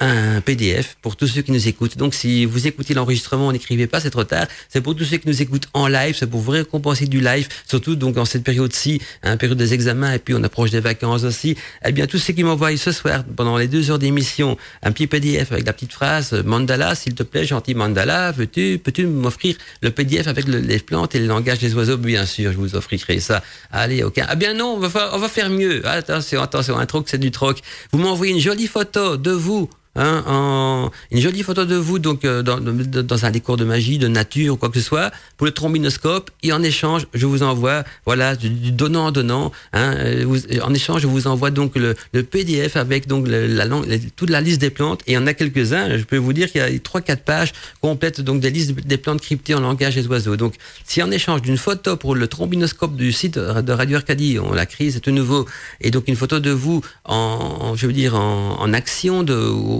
un PDF pour tous ceux qui nous écoutent. Donc si vous écoutez l'enregistrement, n'écrivez pas, c'est trop tard. C'est pour tous ceux qui nous écoutent en live, c'est pour vous récompenser du live, surtout donc en cette période-ci, hein, période des examens et puis on approche des vacances aussi. Eh bien tous ceux qui m'envoient ce soir pendant les deux heures d'émission un petit PDF avec la petite phrase Mandala, s'il te plaît, gentil Mandala, veux-tu, peux-tu m'offrir le PDF avec les plantes et le langage des oiseaux Bien sûr, je vous offrirai ça. Allez, ok. Ah bien non, on va, on va faire mieux. Attention, attention, un troc, c'est du troc. Vous m'envoyez une jolie photo de vous Hein, en, une jolie photo de vous donc euh, dans, dans, un décor de magie, de nature ou quoi que ce soit, pour le trombinoscope, et en échange, je vous envoie, voilà, du, donnant en donnant, hein, euh, en échange, je vous envoie donc le, le PDF avec donc la toute la liste des plantes, et il y en a quelques-uns, je peux vous dire qu'il y a trois, quatre pages complètes donc des listes des plantes cryptées en langage des oiseaux. Donc, si en échange d'une photo pour le trombinoscope du site de Radio Arcadie, on l'a créé, c'est tout nouveau, et donc une photo de vous en, je veux dire, en, en action de,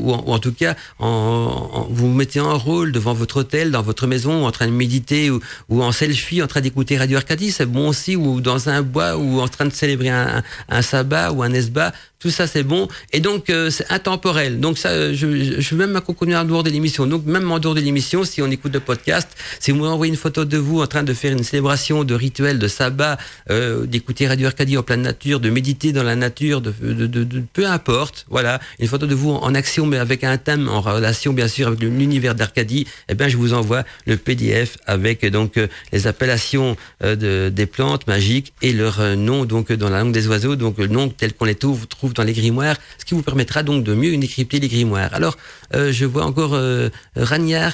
ou en, tout cas en, vous mettez en rôle devant votre hôtel, dans votre maison, en train de méditer ou, ou en selfie, en train d'écouter Radio Arcadie, c'est bon aussi, ou dans un bois ou en train de célébrer un, un sabbat ou un esba tout ça c'est bon. Et donc euh, c'est intemporel. Donc ça, euh, je, je même continuer en dehors de l'émission. Donc même en dehors de l'émission, si on écoute le podcast, si vous m'envoyez une photo de vous en train de faire une célébration de rituel de sabbat, euh, d'écouter Radio Arcadie en pleine nature, de méditer dans la nature, de, peu importe, voilà, une photo de vous en action mais avec un thème en relation bien sûr avec l'univers d'Arcadie, eh bien je vous envoie le PDF avec donc les appellations de, des plantes magiques et leur nom donc dans la langue des oiseaux, donc le nom tel qu'on les trouve dans les grimoires, ce qui vous permettra donc de mieux décrypter les grimoires. Alors, euh, je vois encore euh,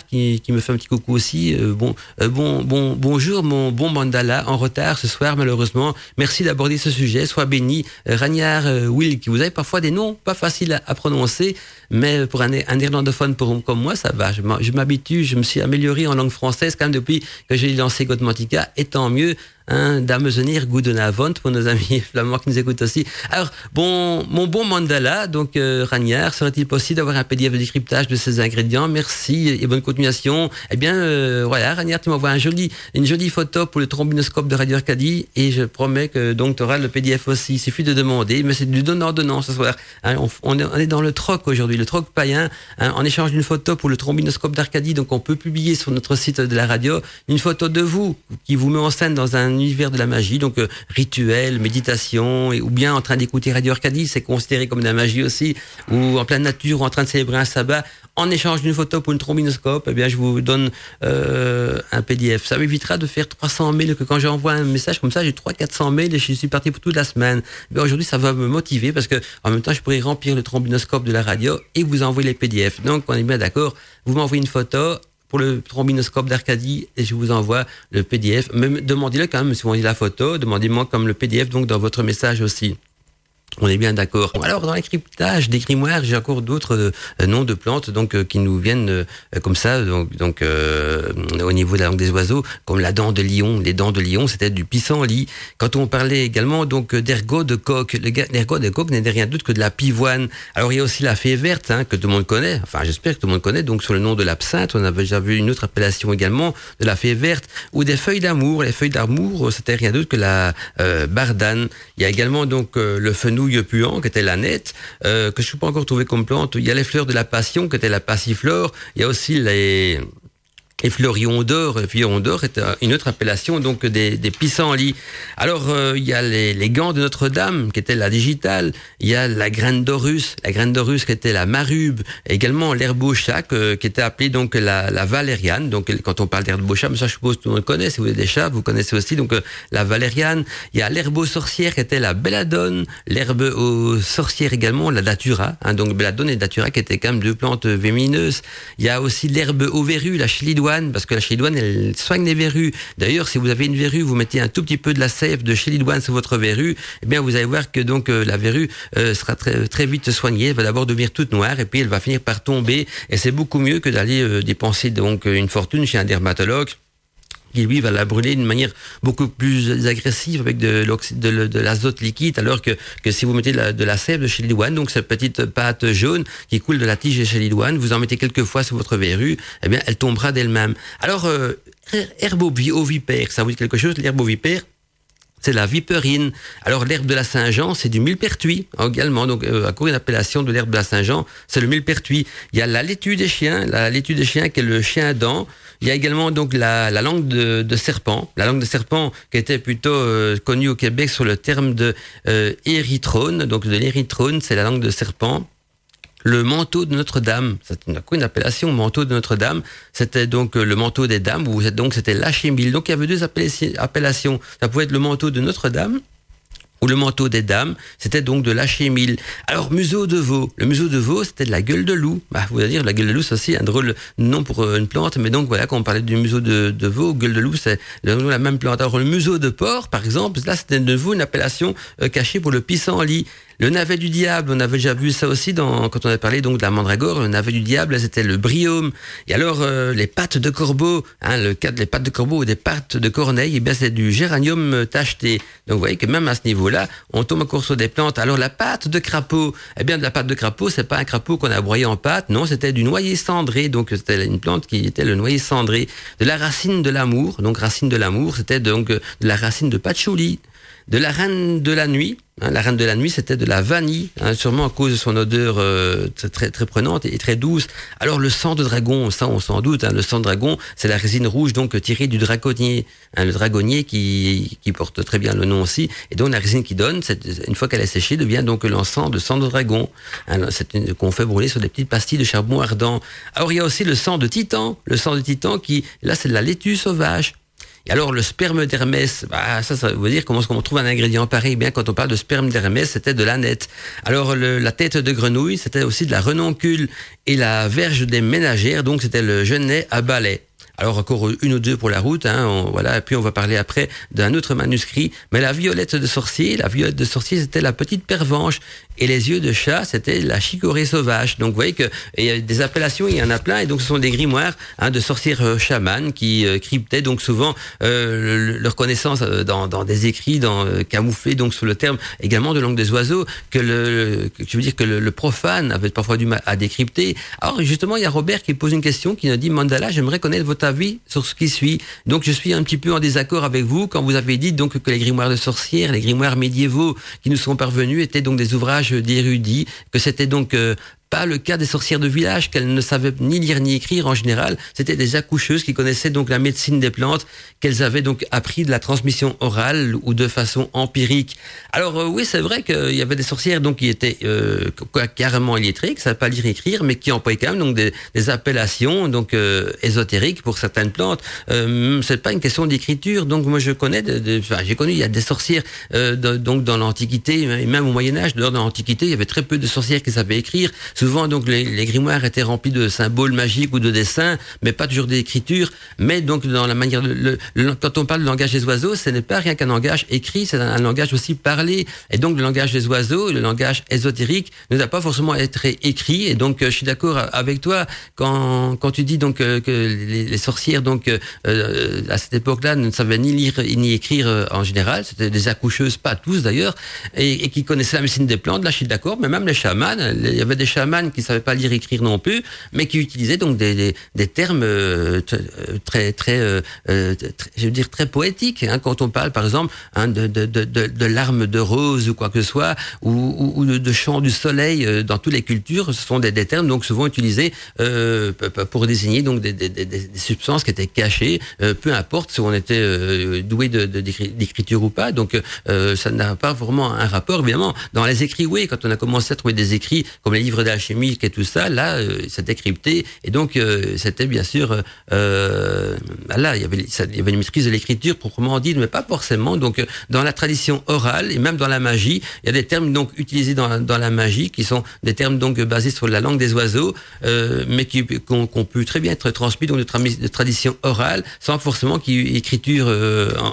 qui, me fait un petit coucou aussi. Euh, bon, euh, bon, bon, bonjour mon bon mandala, en retard ce soir malheureusement. Merci d'aborder ce sujet. Sois béni, Ragnard Will, qui vous avez parfois des noms pas faciles à, prononcer, mais pour un, un néerlandophone pour, comme moi, ça va. Je m'habitue, je me suis amélioré en langue française quand même depuis que j'ai lancé Godmantica, et tant mieux hein, d'amezenir Goedenavond pour nos amis flamands qui nous écoutent aussi. Alors, bon, mon bon mandala, donc euh, Ragnard, serait-il possible d'avoir un PDF de décryptage de ces ingrédients? Merci et bonne continuation. Eh bien, euh, voilà, Ragnard, tu m'envoies un une jolie photo pour le trombinoscope de Radio Arcadie et je promets que donc tu auras le PDF aussi. Il suffit de demander, mais c'est du donnant-donnant ce soir. Hein, on, on, est, on, est, dans le troc aujourd'hui, le troc païen, hein, en échange d'une photo pour le trombinoscope d'Arcadie, donc on peut publier sur notre site de la radio une photo de vous qui vous met en scène dans un univers de la magie, donc euh, rituel, méditation, ou bien en train d'écouter Radio Arcadie, c'est considéré comme de la magie aussi, ou en pleine nature, ou en train de célébrer un sabbat, en échange d'une photo pour une trombinoscope, eh bien je vous donne euh, un PDF. Ça m'évitera de faire 300 mails, que quand j'envoie un message comme ça, j'ai 300-400 mails et je suis parti pour toute la semaine. Mais aujourd'hui, ça va me motiver parce que en même temps, je pourrais remplir le trombinoscope de la radio et vous envoyer les PDF. Donc, on est bien d'accord. Vous m'envoyez une photo, pour le trombinoscope d'Arcadie et je vous envoie le PDF. Demandez-le quand même si vous envoyez la photo, demandez-moi comme le PDF donc dans votre message aussi. On est bien d'accord. Alors dans les cryptages des grimoires, j'ai encore d'autres euh, noms de plantes donc euh, qui nous viennent euh, comme ça donc donc euh, au niveau de la langue des oiseaux comme la dent de lion, les dents de lion, c'était du pissenlit. Quand on parlait également donc d'ergot de coq, l'ergot de coq n'est rien d'autre que de la pivoine. Alors il y a aussi la fée verte hein, que tout le monde connaît. Enfin, j'espère que tout le monde connaît donc sur le nom de l'absinthe, on avait déjà vu une autre appellation également de la fée verte ou des feuilles d'amour. Les feuilles d'amour, c'était rien d'autre que la bardane. Il y a également donc le fenouil puant, qui était la nette, euh, que je ne peux pas encore trouver comme plante. Il y a les fleurs de la passion, qui était la passiflore. Il y a aussi les et Fleurion d'or, Fleurion d'or est une autre appellation donc des, des pissenlits. Alors euh, il y a les, les gants de Notre-Dame qui était la digitale, il y a la graine d'Orus, la graine d'Orus qui était la marube, également l'herbe au chat qui était appelée donc la, la valériane. Donc quand on parle d'herbe au chat, ça je suppose tout le monde connaît, si vous avez des chats, vous connaissez aussi donc euh, la valériane. Il y a l'herbe aux sorcières qui était la belladone, l'herbe aux sorcières également la datura, hein, donc belladone et datura qui étaient quand même deux plantes vémineuses. Il y a aussi l'herbe aux verrues, la parce que la chilidoine, elle soigne les verrues. D'ailleurs, si vous avez une verrue, vous mettez un tout petit peu de la sève de chilidoine sur votre verrue, eh bien, vous allez voir que donc euh, la verrue euh, sera très, très vite soignée. Elle va d'abord devenir toute noire et puis elle va finir par tomber. Et c'est beaucoup mieux que d'aller euh, dépenser donc une fortune chez un dermatologue qui lui va la brûler d'une manière beaucoup plus agressive avec de, de, de l'azote liquide, alors que, que si vous mettez de la, de la sève de chilidoine, donc cette petite pâte jaune qui coule de la tige de chilidoine, vous en mettez quelques fois sur votre verrue, eh bien, elle tombera d'elle-même. Alors, euh, herbe ovipère, ça vous dit quelque chose, l'herbe ovipère c'est la viperine. Alors l'herbe de la Saint-Jean, c'est du millepertuis également. Donc euh, à cause une appellation de l'herbe de la Saint-Jean, c'est le millepertuis. Il y a la laitue des chiens, la laitue des chiens qui est le chien dent. Il y a également donc la, la langue de, de, serpent, la langue de serpent qui était plutôt euh, connue au Québec sur le terme de euh, érythrone. Donc de l'érythrone, c'est la langue de serpent le manteau de Notre-Dame. C'est une, une, appellation, manteau de Notre-Dame. C'était donc le manteau des dames, ou donc c'était l'Achémile. Donc il y avait deux appellations. Ça pouvait être le manteau de Notre-Dame, ou le manteau des dames, c'était donc de l'Achémile. Alors, museau de veau. Le museau de veau, c'était de la gueule de loup. Bah, vous allez dire, la gueule de loup, c'est aussi un drôle nom pour une plante, mais donc voilà, quand on parlait du museau de, de veau, gueule de loup, c'est la même plante. Alors, le museau de porc, par exemple, là, c'était de nouveau une appellation euh, cachée pour le pissenlit. Le navet du diable, on avait déjà vu ça aussi quand on a parlé donc de la mandragore. Le navet du diable, c'était le briome. Et alors, euh, les pattes de corbeau, hein, le cas les pattes de corbeau ou des pattes de corneille, eh bien, c'est du géranium tacheté. Donc, vous voyez que même à ce niveau-là, on tombe au sur des plantes. Alors, la pâte de crapaud, eh bien, de la pâte de crapaud, c'est pas un crapaud qu'on a broyé en pâte. Non, c'était du noyer cendré. Donc, c'était une plante qui était le noyer cendré. De la racine de l'amour. Donc, racine de l'amour, c'était donc de la racine de patchouli. De la reine de la nuit. Hein, la reine de la nuit, c'était de la vanille, hein, sûrement à cause de son odeur euh, très, très prenante et très douce. Alors le sang de dragon, ça on s'en doute, hein, le sang de dragon, c'est la résine rouge donc tirée du dragonnier, hein, le dragonnier qui, qui porte très bien le nom aussi. Et donc la résine qui donne, une fois qu'elle est séchée, devient donc l'encens de sang de dragon. Hein, c'est qu'on fait brûler sur des petites pastilles de charbon ardent. Alors il y a aussi le sang de titan, le sang de titan qui, là c'est de la laitue sauvage. Et alors le sperme d'Hermès, bah, ça, ça veut dire comment est-ce trouve un ingrédient pareil. Bien quand on parle de sperme d'Hermès, c'était de l'aneth. Alors la tête de grenouille, c'était aussi de la renoncule et la verge des ménagères, donc c'était le genêt à balai. Alors encore une ou deux pour la route, hein, voilà. Et puis on va parler après d'un autre manuscrit. Mais la violette de sorcier, la violette de sorcier, c'était la petite pervenche, et les yeux de chat, c'était la chicorée sauvage. Donc vous voyez que il y a des appellations, il y en a plein, et donc ce sont des grimoires hein, de sorcières euh, chamanes qui euh, cryptaient donc souvent euh, leur connaissance euh, dans, dans, des écrits, dans camouflés donc sous le terme également de langue des oiseaux que le, je veux dire que le, le, profane avait parfois du mal à décrypter. Alors justement, il y a Robert qui pose une question qui nous dit Mandala, j'aimerais connaître votre avis sur ce qui suit. Donc je suis un petit peu en désaccord avec vous quand vous avez dit donc que les grimoires de sorcières, les grimoires médiévaux qui nous sont parvenus étaient donc des ouvrages d'érudits, que c'était donc euh, pas le cas des sorcières de village, qu'elles ne savaient ni lire ni écrire en général. C'était des accoucheuses qui connaissaient donc la médecine des plantes, qu'elles avaient donc appris de la transmission orale ou de façon empirique. Alors euh, oui, c'est vrai qu'il y avait des sorcières donc qui étaient euh, carrément illettrées, qui savaient pas lire et écrire, mais qui employaient quand même donc des, des appellations donc euh, ésotériques pour certaines plantes. Euh, c'est pas une question d'écriture. Donc moi je connais, de, enfin, j'ai connu il y a des sorcières euh, donc dans l'Antiquité et même au Moyen Âge. Dans l'Antiquité, il y avait très peu de sorcières qui savaient écrire. Souvent, donc, les, grimoires étaient remplis de symboles magiques ou de dessins, mais pas toujours d'écriture. Mais donc, dans la manière, quand on parle de langage des oiseaux, ce n'est pas rien qu'un langage écrit, c'est un, langage aussi parlé. Et donc, le langage des oiseaux, le langage ésotérique, ne doit pas forcément être écrit. Et donc, je suis d'accord avec toi quand, quand tu dis donc euh, que les, sorcières, donc, euh, à cette époque-là, ne savaient ni lire ni écrire euh, en général. C'était des accoucheuses, pas tous d'ailleurs, et, et, qui connaissaient la médecine des plantes. Là, je suis d'accord. Mais même les chamans, il y avait des chamans qui qui savaient pas lire écrire non plus, mais qui utilisaient donc des, termes euh, euh, très euh, très, je veux dire très poétiques. Hein, quand on parle par exemple hein, de, larmes de rose ou quoi que ce soit, ou, de chant du soleil dans toutes les cultures, ce sont des, termes donc souvent utilisés pour désigner donc des, substances qui étaient cachées, peu importe si on était doué d'écriture ou pas. Donc ça n'a pas vraiment un rapport évidemment dans les écrits. Oui, quand on a commencé à trouver des écrits comme les livres d'alchimie et tout ça, là, euh, c'était crypté. Et donc, euh, c'était bien sûr, euh, là, il y, avait, il y avait une maîtrise de l'écriture proprement dit, mais pas forcément. Donc, dans la tradition orale et même dans la magie, il y a des termes donc utilisés dans, dans la magie qui sont des termes donc basés sur la langue des oiseaux, mais qui qu'on peut très bien être transmis donc de, tradition orale sans forcément qu'il y ait écriture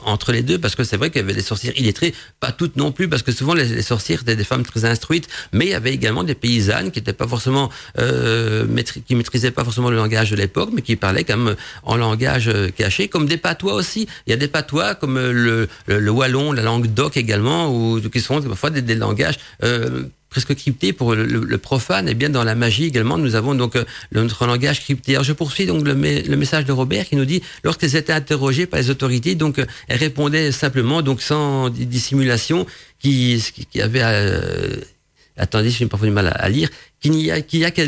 entre les deux, parce que c'est vrai qu'il y avait des sorcières illettrées, pas toutes non plus, parce que souvent les, les sorcières étaient des femmes très instruites, mais il y avait également des paysannes qui n'étaient pas forcément euh, qui maîtrisaient pas forcément le langage de l'époque, mais qui parlaient quand même en langage euh, caché, comme des patois aussi. Il y a des patois comme euh, le, le, wallon, la langue d'oc également, ou qui sont parfois des, langages euh, presque cryptés pour le, profane. Et bien dans la magie également, nous avons donc euh, notre langage crypté. Alors je poursuis donc le, le message de Robert qui nous dit lorsqu'elles étaient interrogées par les autorités, donc elles répondaient simplement, donc sans dissimulation, qui, qui avait attendez, j'ai parfois du mal à, lire, qu'il n'y a, qu'il y a qu'à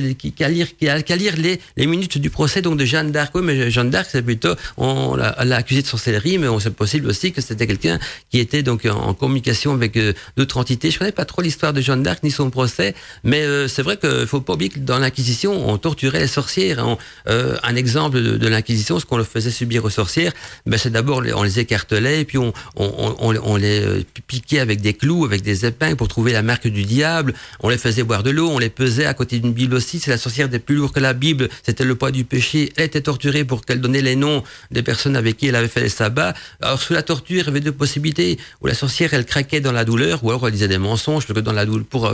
lire, qu'à lire les, les minutes du procès donc de Jeanne d'Arc. Oui, mais Jeanne d'Arc, c'est plutôt, on l'a, accusé de sorcellerie, mais on sait possible aussi que c'était quelqu'un qui était donc en communication avec euh, d'autres entités. Je connais pas trop l'histoire de Jeanne d'Arc ni son procès, mais euh, c'est vrai qu'il faut pas oublier que dans l'Inquisition, on torturait les sorcières. Euh, un exemple de, de l'Inquisition, ce qu'on leur faisait subir aux sorcières, ben c'est d'abord on les écartelait, et puis on, on, on, on les piquait avec des clous, avec des épingles pour trouver la marque du diable. On les faisait boire de l'eau, on les pesait à côté d'une Bible aussi. C'est la sorcière des plus lourds que la Bible. C'était le poids du péché. Elle était torturée pour qu'elle donnait les noms des personnes avec qui elle avait fait les sabbats. Alors, sous la torture, il y avait deux possibilités. Où la sorcière, elle craquait dans la douleur, ou alors elle disait des mensonges pour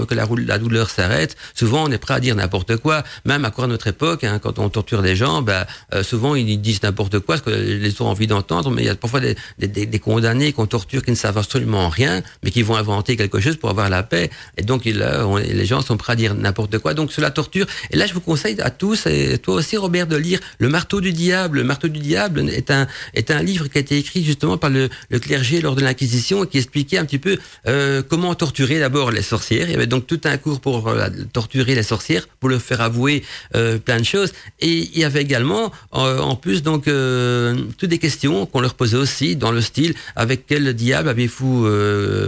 que, euh, la, douleur s'arrête. Souvent, on est prêt à dire n'importe quoi. Même à quoi à notre époque, hein, quand on torture des gens, ben, euh, souvent, ils disent n'importe quoi, ce que les autres ont envie d'entendre. Mais il y a parfois des, condamnés qu'on torture qui ne savent absolument rien, mais qui vont inventer quelque chose pour avoir la paix. Et donc, il, les gens sont prêts à dire n'importe Donc sur la torture. Et là, je vous conseille à tous, et toi aussi, Robert, de lire Le Marteau du Diable. Le Marteau du Diable est un est un livre qui a été écrit justement par le, le clergé lors de l'Inquisition et qui expliquait un petit peu euh, comment torturer d'abord les sorcières. Il y avait donc tout un cours pour euh, torturer les sorcières, pour leur faire avouer euh, plein de choses. Et il y avait également, en plus, donc toutes des questions qu'on leur posait aussi dans le style avec quel diable avez-vous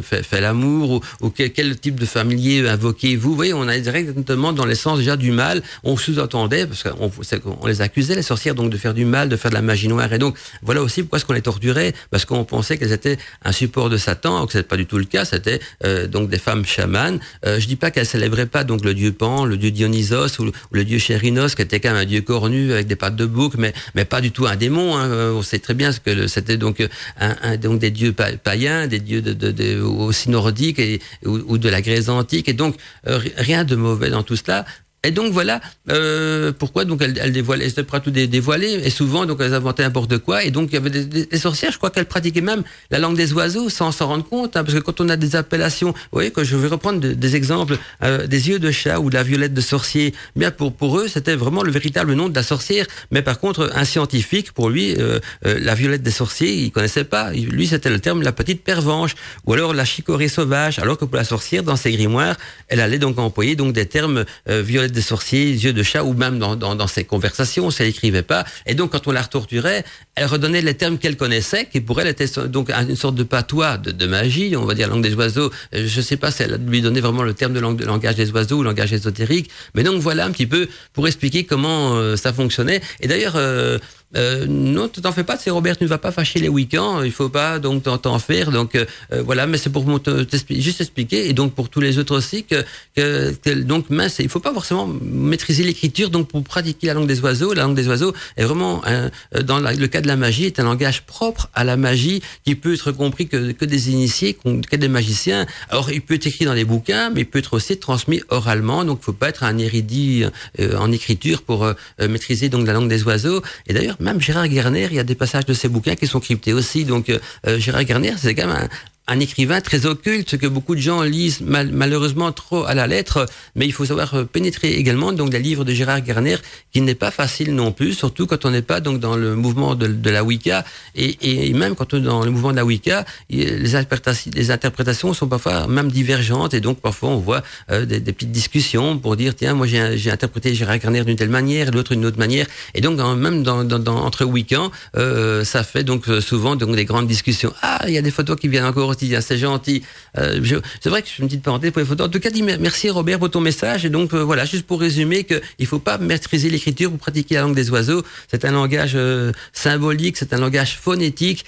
fait, l'amour ou, ou quel, quel type de familier invoquez-vous? Vous voyez, on a directement dans l'essence déjà du mal. On sous-entendait parce qu'on les accusait les sorcières donc de faire du mal, de faire de la magie noire. Et donc voilà aussi pourquoi est-ce qu'on les torturait parce qu'on pensait qu'elles étaient un support de Satan, alors que c'est pas du tout le cas. C'était euh, donc des femmes chamanes. Euh, je dis pas qu'elles célébraient pas donc le dieu Pan, le dieu Dionysos ou, le- dieu Chérinos, qui était quand même un dieu cornu avec des pattes de bouc, mais mais pas du tout un démon. hein. Euh, On sait très bien ce que c'était donc euh, donc des dieux pa- païens, des dieux aussi nordiques ou, de la Grèce antique. Et donc ri- rien de mauvais dans tout cela. Et donc voilà euh, pourquoi donc elle, elle dévoilait, elle était prête tout dé- dévoiler. Et souvent donc elles inventaient n'importe quoi. Et donc il y avait des, des- sorcières, je crois qu'elles pratiquaient même la langue des oiseaux sans s'en rendre compte hein, parce que quand on a des appellations, vous voyez que je vais reprendre de- des exemples euh, des yeux de chat ou de la violette de sorcier, bien pour pour eux c'était vraiment le véritable nom de la sorcière, mais par contre un scientifique pour lui euh, euh, la violette des sorciers il connaissait pas, lui c'était le terme la petite pervenche. Ou alors la chicorée sauvage, alors que pour la sorcière dans ses grimoires elle allait donc employer donc des termes euh, des sorciers, yeux de chat, ou même dans, dans, dans ses conversations, si elle écrivait pas. Et donc, quand on la torturait, elle redonnait les termes qu'elle connaissait, qui pour elle étaient donc un- une sorte de patois de, de magie, on va dire langue des oiseaux. Euh, Je sais pas si elle lui donnait vraiment le terme de, langue, de langage des oiseaux ou langage ésotérique, mais donc voilà un petit peu pour expliquer comment euh, ça fonctionnait. Et d'ailleurs, euh, euh, non, tu t'en fais pas, c'est Robert, tu ne vas pas fâcher les week-ends, il faut pas donc t'en- faire. Donc euh, euh, voilà, mais c'est pour mon- te- t'expli- juste expliquer et donc pour tous les autres aussi que, que, que donc mince, il faut pas forcément maîtriser l'écriture donc pour pratiquer la langue des oiseaux. La langue des oiseaux est vraiment euh, dans la- le cas de la magie est un langage propre à la magie qui peut être compris que, que des initiés, que des magiciens. Alors il peut être écrit dans les bouquins, mais il peut être aussi transmis oralement. Donc faut pas être un érudit euh, en écriture pour euh, maîtriser donc la langue des oiseaux. Et d'ailleurs même Gérard Garner, il y a des passages de ses bouquins qui sont cryptés aussi. Donc euh, euh, Gérard Garner, c'est quand même un, écrivain très occulte que beaucoup de gens lisent mal- malheureusement trop à la lettre, mais il faut savoir euh, pénétrer également donc les livres de Gérard Garner, qui n'est pas facile non plus, surtout quand on n'est pas donc dans le mouvement de, la Wicca et, même quand on est dans le mouvement de la Wicca, les interprétations, sont parfois même divergentes et donc parfois on voit euh, des, des petites discussions pour dire tiens moi j'ai interprété Gérard Garner d'une telle manière, l'autre d'une autre manière et donc même entre Wiccans, euh, ça fait donc souvent donc des grandes discussions. Ah il y a des photos qui viennent encore c'est gentil. Euh, c'est vrai que je fais une petite parenthèse pour les photos. En tout cas, merci Robert pour ton message. Et donc euh, voilà, juste pour résumer que il faut pas maîtriser l'écriture pour pratiquer la langue des oiseaux. C'est un langage euh, symbolique, c'est un langage phonétique,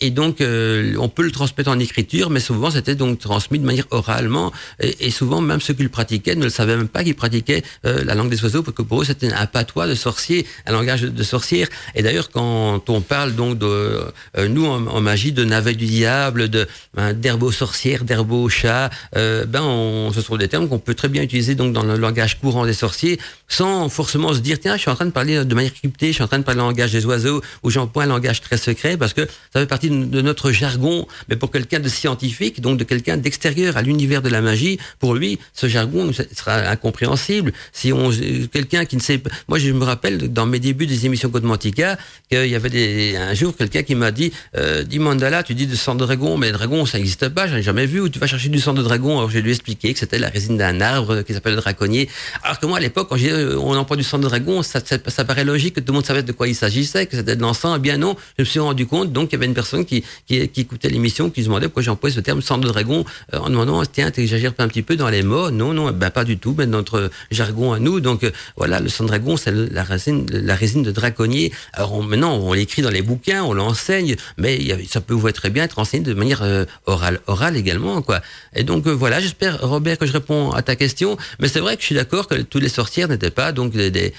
et donc on peut le transmettre en écriture, mais souvent c'était donc transmis de manière oralement, et, souvent même ceux qui le pratiquaient ne le savaient même pas qu'ils pratiquaient la langue des oiseaux, parce que pour eux c'était un patois de sorcier, un langage de, de sorcière. Et d'ailleurs quand on parle donc de nous en, en magie de navets du diable, de hein, d'herbe aux sorcières, d'herbe aux chats, euh, ben on, ce sont des termes qu'on peut très bien utiliser donc dans le langage courant des sorciers, sans forcément se dire tiens je suis en train de parler de manière cryptée, je suis en train de parler le langage des oiseaux, ou j'emploie un langage très secret, parce que ça fait partie de, de notre jargon. Mais pour quelqu'un de scientifique, donc de quelqu'un d'extérieur à l'univers de la magie, pour lui ce jargon sera incompréhensible. Si on quelqu'un qui ne sait moi je me rappelle dans mes débuts des émissions Code Mantica qu'il y avait un jour quelqu'un qui m'a dit euh, dis Mandala, tu dis de sang de dragon, mais dragon ça n'existe pas, j'en ai jamais vu. Où tu vas chercher du sang de dragon Alors j'ai lui expliqué que c'était la résine d'un arbre qui s'appelle le draconnier. Alors que moi à l'époque quand j'ai euh, on emploie du sang de dragon, ça, paraît logique que tout le monde savait de quoi il s'agissait, que c'était de l'encens. Eh bien non, je me suis rendu compte donc qu'il y avait une personne qui écoutait l'émission qui se demandait pourquoi j'employais ce terme sang de dragon euh, en demandant tiens t'exagères pas un petit peu dans les mots? Non non, ben pas du tout, ben notre jargon à nous. Donc euh, voilà, le sang de dragon c'est la résine la résine de draconnier. Alors on- maintenant on l'écrit dans les bouquins, on l'enseigne, mais il ça peut vous être très bien être enseigné de manière euh, orale orale également quoi. Et donc euh, voilà, j'espère Robert que je réponds à ta question, mais c'est vrai que je suis d'accord que toutes les sorcières n'étaient pas donc euh, des,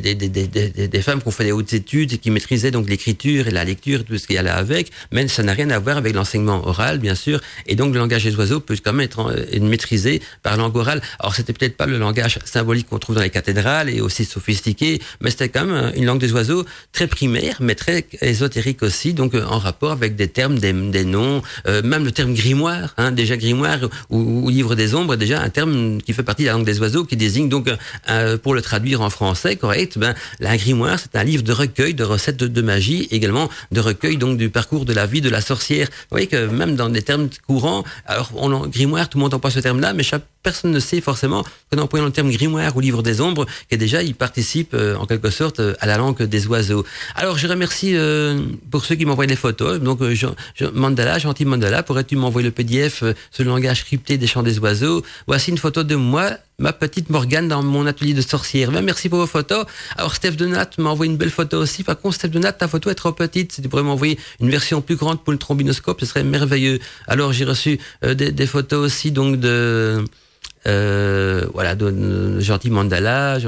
des, des, des, des- femmes qui ont fait des hautes études et qui maîtrisaient donc l'écriture et la lecture, tout ce qui allait avec, mais ça n'a rien à voir avec l'enseignement oral bien sûr, et donc le langage des oiseaux peut quand même être euh, maîtrisé par langue orale. Alors c'était peut-être pas le langage symbolique qu'on trouve dans les cathédrales et aussi sophistiqué, mais c'était quand même euh, une langue des oiseaux très primaire, mais très ésotérique aussi, donc euh, en rapport avec des termes, des, des noms, euh, même le terme grimoire, hein, déjà grimoire ou, livre des ombres, déjà un terme qui fait partie de la langue des oiseaux, qui désigne donc, euh, pour le traduire en français correct, ben, la grimoire, c'est un livre de recueil de recettes de, magie, également de recueil donc du parcours de la vie de la sorcière. Vous voyez que même dans des termes courants, alors on, grimoire, tout le monde emploie ce terme-là, mais personne ne sait forcément qu'en employant le terme grimoire ou livre des ombres, que déjà il participe euh, en quelque sorte à la langue des oiseaux. Alors je remercie pour ceux qui m'envoient des photos. Donc je, je, Mandala, gentil Mandala, pourrais-tu m'envoyer le PDF euh, ce langage crypté des chants des oiseaux? Voici une photo de moi, ma petite Morgane dans mon atelier de sorcière. Merci pour vos photos. Alors Steph Donat m'a envoyé une belle photo aussi. Par contre, Steph Donat, ta photo est trop petite. Si tu pourrais m'envoyer une version plus grande pour le trombinoscope, ce serait merveilleux. Alors j'ai reçu euh, des, photos aussi donc de euh, voilà, de, gentil mandala.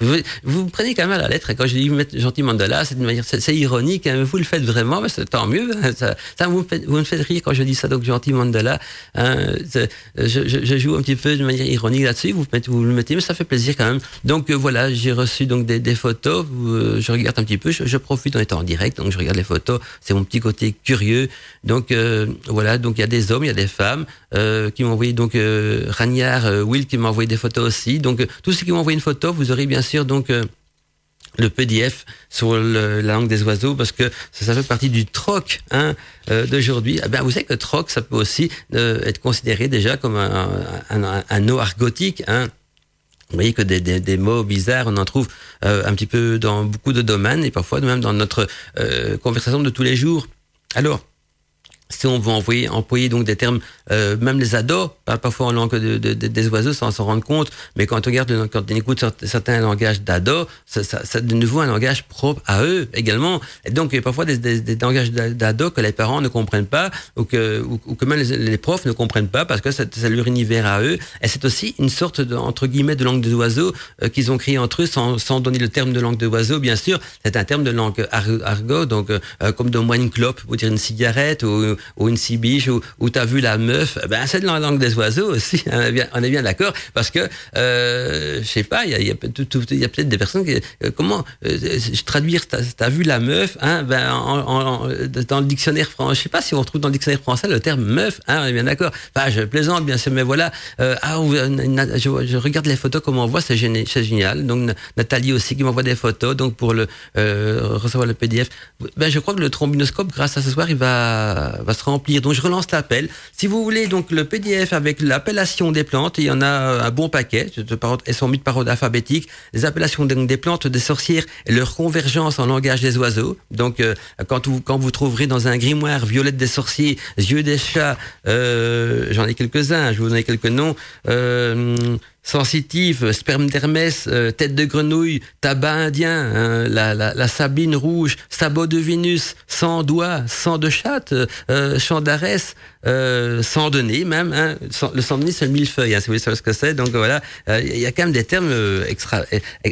vous, vous, prenez quand même à la lettre. Quand je dis gentil mandala, c'est manière, c'est ironique. Hein, vous le faites vraiment, mais tant mieux. Hein, ça, ça vous, vous me faites rire quand je dis ça. Donc gentil mandala. Hein, je, je, je, joue un petit peu de manière ironique là-dessus. Vous, vous le mettez, mais ça fait plaisir quand même. Donc euh, voilà, j'ai reçu donc des, des photos. Euh, je regarde un petit peu. Je, je, profite en étant en direct, donc je regarde les photos. C'est mon petit côté curieux. Donc euh, voilà, donc il y a des hommes, il y a des femmes qui m'ont envoyé donc Ragnard euh, Will qui m'a envoyé des photos aussi. Donc, euh, tous ceux qui m'ont envoyé une photo, vous aurez bien sûr donc euh, le PDF sur la langue des oiseaux parce que ça, fait partie du troc hein, d'aujourd'hui. Eh bien, vous savez que troc, ça peut aussi être considéré déjà comme un, un, mot argotique. Hein. Vous voyez que des, mots bizarres, on en trouve un petit peu dans beaucoup de domaines et parfois même dans notre conversation de tous les jours. Alors, si on veut envoyer, employer donc des termes, euh, même les ados parlent parfois en langue de, de, des oiseaux sans s'en rendre compte, mais quand on regarde, quand on écoute certains langages d'ados, ça, ça, ça, de nouveau un langage propre à eux également. Et donc il y a parfois des, des, des langages d'ados que les parents ne comprennent pas ou que, ou, que même les, profs ne comprennent pas parce que c'est leur univers à eux. Et c'est aussi une sorte de, entre guillemets de langue des oiseaux euh, qu'ils ont créé entre eux sans, sans donner le terme de langue de oiseaux, bien sûr. C'est un terme de langue argot, donc euh, comme de moine clope, pour dire une cigarette ou ou une cibiche ou, ou t'as vu la meuf, ben c'est de la langue des oiseaux aussi. On est bien, on est bien d'accord parce que euh, je sais pas, il y a, y a, peut-être des personnes qui euh, comment euh, traduire t'as vu la meuf, hein, ben en, en, dans le dictionnaire français, je sais pas si on retrouve dans le dictionnaire français le terme meuf, hein, on est bien d'accord. Enfin, je plaisante bien sûr, mais voilà. Euh, ah, je, je, regarde les photos comme on voit, c'est génial. Donc Nathalie aussi qui m'envoie des photos, donc pour le euh, recevoir le PDF. Ben je crois que le trombinoscope, grâce à ce soir, il va va se remplir. Donc je relance l'appel. Si vous voulez donc le PDF avec l'appellation des plantes, il y en a un bon paquet. Elles sont mises par ordre alphabétique. Les appellations des plantes, des sorcières et leur convergence en langage des oiseaux. Donc euh, quand vous quand vous trouverez dans un grimoire violette des sorciers, yeux des chats, euh, j'en ai quelques-uns. Je vous donne quelques noms. Euh, sensitive, sperme d'Hermès, euh, tête de grenouille, tabac indien, hein, la, la, la, sabine rouge, sabot de Vénus, sang doigt, sang de chatte, euh, champ d'Arès, euh, sang de nez même. Hein, le sang de nez, c'est le millefeuille, hein, si vous voulez ce que c'est. Donc voilà, euh, il y a quand même des termes extra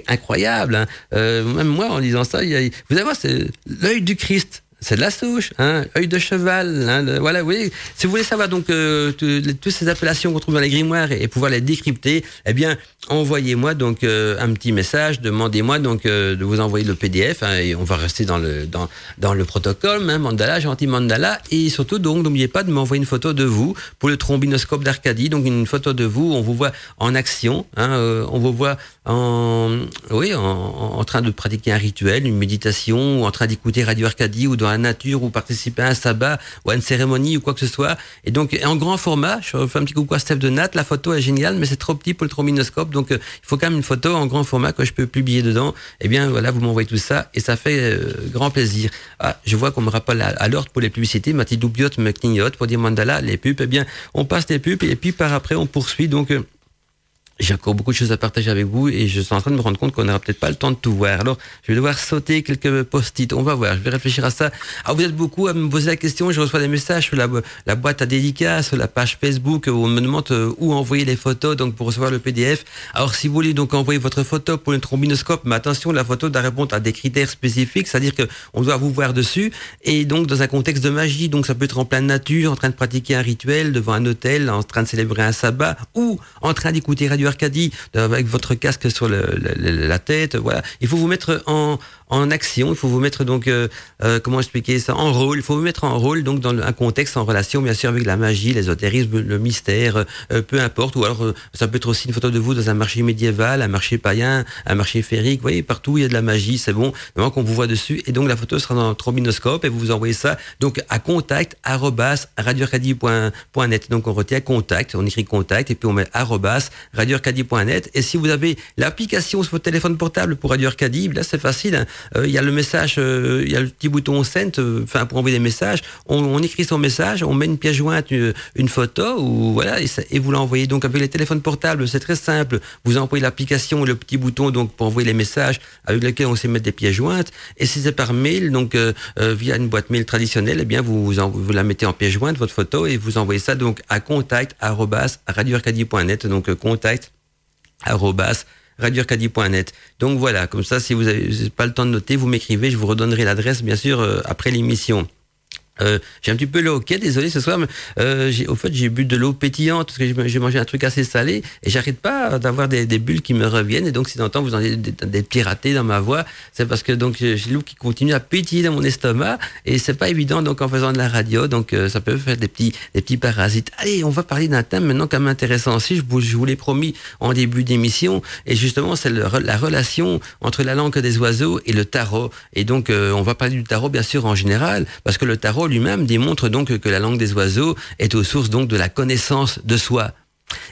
incroyables. Hein. même moi, en disant ça, y a, vous allez voir, c'est l'œil du Christ c'est de la souche, hein, œil de cheval, hein, voilà, oui. Si vous voulez savoir donc euh, toutes ces appellations qu'on trouve dans les grimoires et, pouvoir les décrypter, eh bien, envoyez-moi donc euh, un petit message, demandez-moi donc euh, de vous envoyer le PDF hein, et on va rester dans le dans dans le protocole, hein, mandala, gentil mandala, et surtout donc n'oubliez pas de m'envoyer une photo de vous pour le trombinoscope d'Arcadie, donc une photo de vous, on vous voit en action, hein, on vous voit en oui en, en, train de pratiquer un rituel, une méditation, ou en train d'écouter Radio Arcadie ou dans la nature ou participer à un sabbat ou à une cérémonie ou quoi que ce soit. Et donc, en grand format, je fais un petit coucou à Steph de Nat, la photo est géniale, mais c'est trop petit pour le trombinoscope. Donc, euh, il faut quand même une photo en grand format que je peux publier dedans. Eh bien, voilà, vous m'envoyez tout ça et ça fait euh, grand plaisir. Ah, je vois qu'on me rappelle à, l'ordre pour les publicités. Ma petite doubiote me clignote pour dire mandala, les pubs. Eh bien, on passe les pubs et puis par après, on poursuit. Donc, euh, j'ai encore beaucoup de choses à partager avec vous et je suis en train de me rendre compte qu'on n'aura peut-être pas le temps de tout voir. Alors, je vais devoir sauter quelques post-it. On va voir. Je vais réfléchir à ça. Alors, vous êtes beaucoup à me poser la question. Je reçois des messages sur la, la boîte à dédicaces, sur la page Facebook où on me demande euh, où envoyer les photos donc pour recevoir le PDF. Alors, si vous voulez donc envoyer votre photo pour le trombinoscope, mais attention, la photo doit répondre à des critères spécifiques, c'est-à-dire que on doit vous voir dessus et donc dans un contexte de magie. Donc, ça peut être en pleine nature, en train de pratiquer un rituel devant un hôtel, en train de célébrer un sabbat ou en train d'écouter Radio Arcadie avec votre casque sur la tête. Voilà, il faut vous mettre en, en action. Il faut vous mettre donc, euh, euh, comment expliquer ça, en rôle. Il faut vous mettre en rôle donc dans un contexte en relation, bien sûr, avec la magie, l'ésotérisme, le mystère, euh, peu importe. Ou alors, ça peut être aussi une photo de vous dans un marché médiéval, un marché païen, un marché férique. Vous voyez, partout il y a de la magie, c'est bon. Donc qu'on vous voit dessus. Et donc la photo sera dans le trombinoscope et vous vous envoyez ça donc à contact net. Donc on retient contact, on écrit contact et puis on met net. Et si vous avez l'application sur votre téléphone portable pour Radio Arcadie, là c'est facile. Hein. Euh, il y a le message, euh, il y a le petit bouton send, euh, enfin pour envoyer des messages. On, écrit son message, on met une pièce jointe, une, photo ou voilà et, vous l'envoyez. Donc avec les téléphones portables, c'est très simple. Vous envoyez l'application, le petit bouton donc pour envoyer les messages avec lequel on sait mettre des pièces jointes. Et si c'est par mail, donc via une boîte mail traditionnelle, eh bien vous, la mettez en pièce jointe votre photo et vous envoyez ça donc à contact radioarcadie.net donc contact radioarcadie.net. Donc voilà, comme ça, si vous n'avez pas le temps de noter, vous m'écrivez, je vous redonnerai l'adresse, bien sûr, euh, après l'émission. Euh, j'ai un petit peu le hockey, désolé ce soir, mais euh, au fait j'ai bu de l'eau pétillante parce que j'ai mangé un truc assez salé et j'arrête pas d'avoir des, bulles qui me reviennent et donc si d'entendre vous en avez des, des petits ratés dans ma voix, c'est parce que donc j'ai l'eau qui continue à pétiller dans mon estomac et c'est pas évident donc en faisant de la radio donc euh, ça peut faire des petits des petits parasites. Allez, on va parler d'un thème maintenant même intéressant aussi. Je vous, je vous l'ai promis en début d'émission et justement c'est la relation entre la langue des oiseaux et le tarot et donc euh, on va parler du tarot bien sûr en général parce que le tarot lui-même démontre donc que la langue des oiseaux est aux sources donc de la connaissance de soi.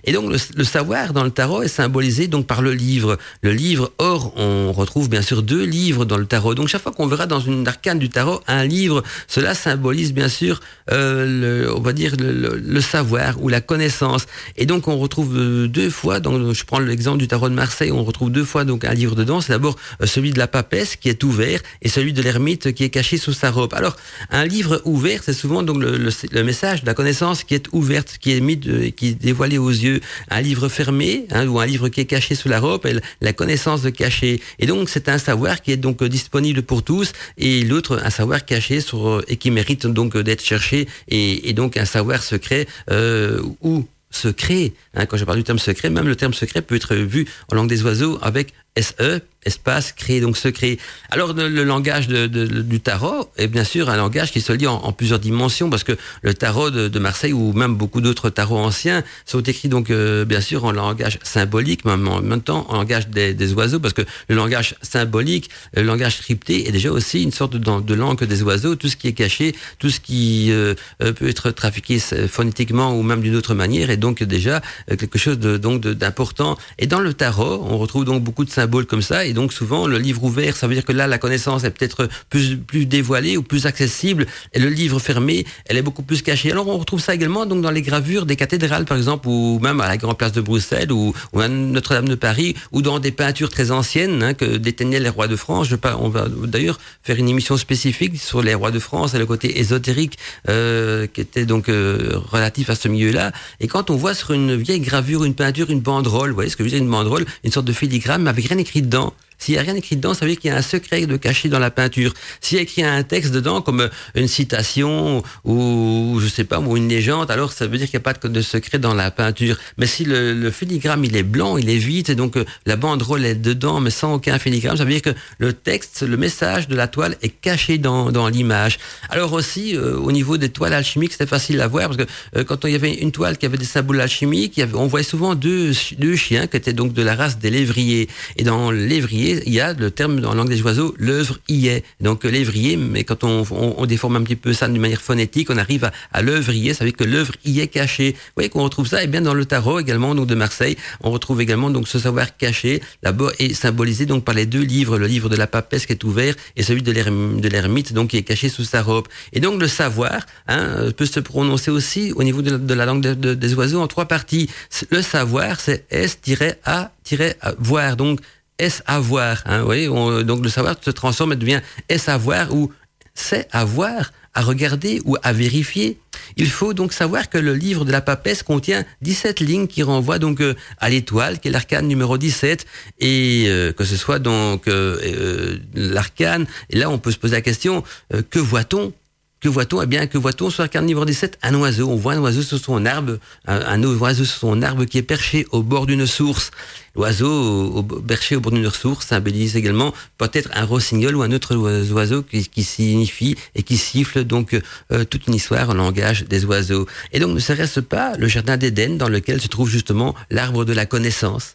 Et donc le, savoir dans le tarot est symbolisé donc par le livre. Le livre, or on retrouve bien sûr deux livres dans le tarot. Donc chaque fois qu'on verra dans une arcane du tarot un livre, cela symbolise bien sûr, euh, le, on va dire le, savoir ou la connaissance. Et donc on retrouve euh, deux fois. Donc je prends l'exemple du tarot de Marseille, on retrouve deux fois donc un livre dedans. C'est d'abord euh, celui de la papesse qui est ouvert et celui de l'ermite qui est caché sous sa robe. Alors un livre ouvert, c'est souvent donc le, message de la connaissance qui est ouverte, qui est mis, qui est dévoilé yeux un livre fermé hein, ou un livre qui est caché sous la robe, la connaissance de caché. Et donc c'est un savoir qui est donc disponible pour tous et l'autre un savoir caché sur, et qui mérite donc d'être cherché et, donc un savoir secret euh, ou secret. Hein, quand je parle du terme secret, même le terme secret peut être vu en langue des oiseaux avec SE, espace créé, donc secret. Alors le, langage de, du tarot est bien sûr un langage qui se lit en, plusieurs dimensions parce que le tarot de, Marseille ou même beaucoup d'autres tarots anciens sont écrits donc euh, bien sûr en langage symbolique, mais en même temps en langage des, oiseaux parce que le langage symbolique, le langage crypté est déjà aussi une sorte de, langue des oiseaux, tout ce qui est caché, tout ce qui euh, euh, peut être trafiqué phonétiquement ou même d'une autre manière est donc déjà quelque chose de donc d'important. Et dans le tarot, on retrouve donc beaucoup de symboles comme ça et donc souvent le livre ouvert, ça veut dire que là la connaissance est peut-être plus plus dévoilée ou plus accessible, et le livre fermé, elle est beaucoup plus cachée. Alors on retrouve ça également donc dans les gravures des cathédrales par exemple, ou même à la Grande Place de Bruxelles, ou, à Notre-Dame de Paris, ou dans des peintures très anciennes hein, que déteignaient les rois de France. Je on va d'ailleurs faire une émission spécifique sur les rois de France et le côté ésotérique euh, qui était donc euh, relatif à ce milieu-là. Et quand on voit sur une vieille gravure, une peinture, une banderole, vous voyez ce que je veux dire, une banderole, une sorte de filigrane, avec écrit dedans. S'il n'y a rien écrit dedans, ça veut dire qu'il y a un secret de caché dans la peinture. S'il y a écrit un texte dedans, comme euh, une citation ou, je sais pas, ou une légende, alors ça veut dire qu'il n'y a pas de secret dans la peinture. Mais si le, filigrane il est blanc, il est vide, et donc euh, la banderole est dedans, mais sans aucun filigrane, ça veut dire que le texte, le message de la toile est caché dans, l'image. Alors aussi, euh, au niveau des toiles alchimiques, c'était facile à voir parce que quand il y avait une toile qui avait des symboles alchimiques, on voyait souvent deux, deux chiens qui étaient donc de la race des lévriers. Et dans lévrier il y a le terme en langue des oiseaux, l'œuvre y est. Donc l'évrier, mais quand on, on, déforme un petit peu ça d'une manière phonétique, on arrive à, à l'œuvrier, ça veut dire que l'œuvre y est cachée. Vous voyez qu'on retrouve ça, et bien dans le tarot également, donc de Marseille, on retrouve également donc ce savoir caché, là-bas, est symbolisé donc par les deux livres, le livre de la papesse qui est ouvert et celui de l'ermite, donc qui est caché sous sa robe. Et donc le savoir hein, peut se prononcer aussi au niveau de la, langue des oiseaux en trois parties. Le savoir, c'est S-A-voir, donc est-ce avoir hein, voyez, Donc le savoir se transforme et devient est-ce avoir ou c'est avoir à regarder ou à vérifier. Il faut donc savoir que le livre de la papesse contient 17 lignes qui renvoient donc euh, à l'étoile, qui est l'arcane numéro 17, et euh, que ce soit donc euh, l'arcane. Et là, on peut se poser la question que voit-on que voit-on? Eh bien, que voit-on sur la numéro 17 Un oiseau. On voit un oiseau sur son arbre, un, un oiseau sur son arbre qui est perché au bord d'une source. L'oiseau au, perché au bord d'une source symbolise également peut-être un rossignol ou un autre oiseau qui, qui signifie et qui siffle donc euh, toute une histoire en langage des oiseaux. Et donc ne serait-ce pas le jardin d'Éden dans lequel se trouve justement l'arbre de la connaissance?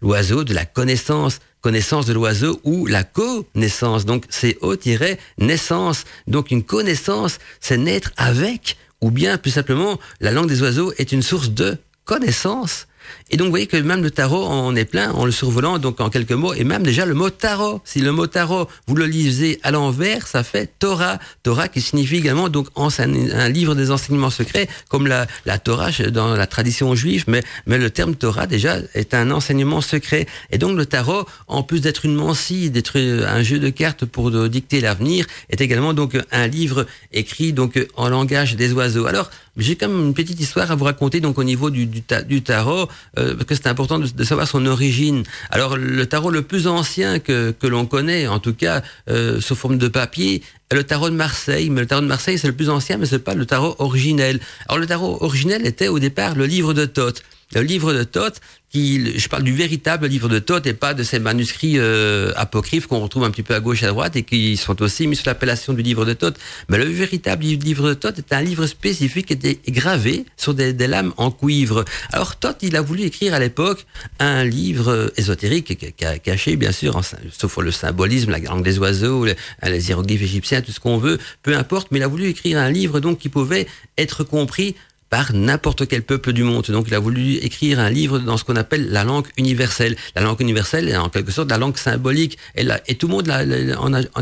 L'oiseau de la connaissance connaissance de l'oiseau ou la connaissance. Donc c'est O-naissance. Donc une connaissance, c'est naître avec, ou bien plus simplement, la langue des oiseaux est une source de connaissance. Et donc, vous voyez que même le tarot en est plein en le survolant, donc en quelques mots, et même déjà le mot tarot. Si le mot tarot, vous le lisez à l'envers, ça fait Torah. Torah qui signifie également donc un, livre des enseignements secrets, comme la, Torah dans la tradition juive, mais, mais le terme Torah déjà est un enseignement secret. Et donc le tarot, en plus d'être une mancie, d'être un jeu de cartes pour dicter l'avenir, est également donc un livre écrit donc en langage des oiseaux. Alors, j'ai quand même une petite histoire à vous raconter donc au niveau du, tarot, euh, parce que c'est important de, savoir son origine. Alors le tarot le plus ancien que, l'on connaît, en tout cas euh, sous forme de papier, le tarot de Marseille. Mais le tarot de Marseille c'est le plus ancien, mais c'est pas le tarot originel. Alors le tarot originel était au départ le livre de Thoth. Le livre de Thoth, qui, je parle du véritable livre de Thoth et pas de ces manuscrits euh, apocryphes qu'on retrouve un petit peu à gauche et à droite et qui sont aussi mis sous l'appellation du livre de Thoth. Mais le véritable livre de Thoth est un livre spécifique qui était gravé sur des, lames en cuivre. Alors Thoth, il a voulu écrire à l'époque un livre ésotérique caché, bien sûr, sauf le symbolisme, la langue des oiseaux, les, les hiéroglyphes égyptiens, tout ce qu'on veut, peu importe. Mais il a voulu écrire un livre donc qui pouvait être compris par n'importe quel peuple du monde. Donc il a voulu écrire un livre dans ce qu'on appelle la langue universelle. La langue universelle est en quelque sorte la langue symbolique. Et, tout le monde l'a,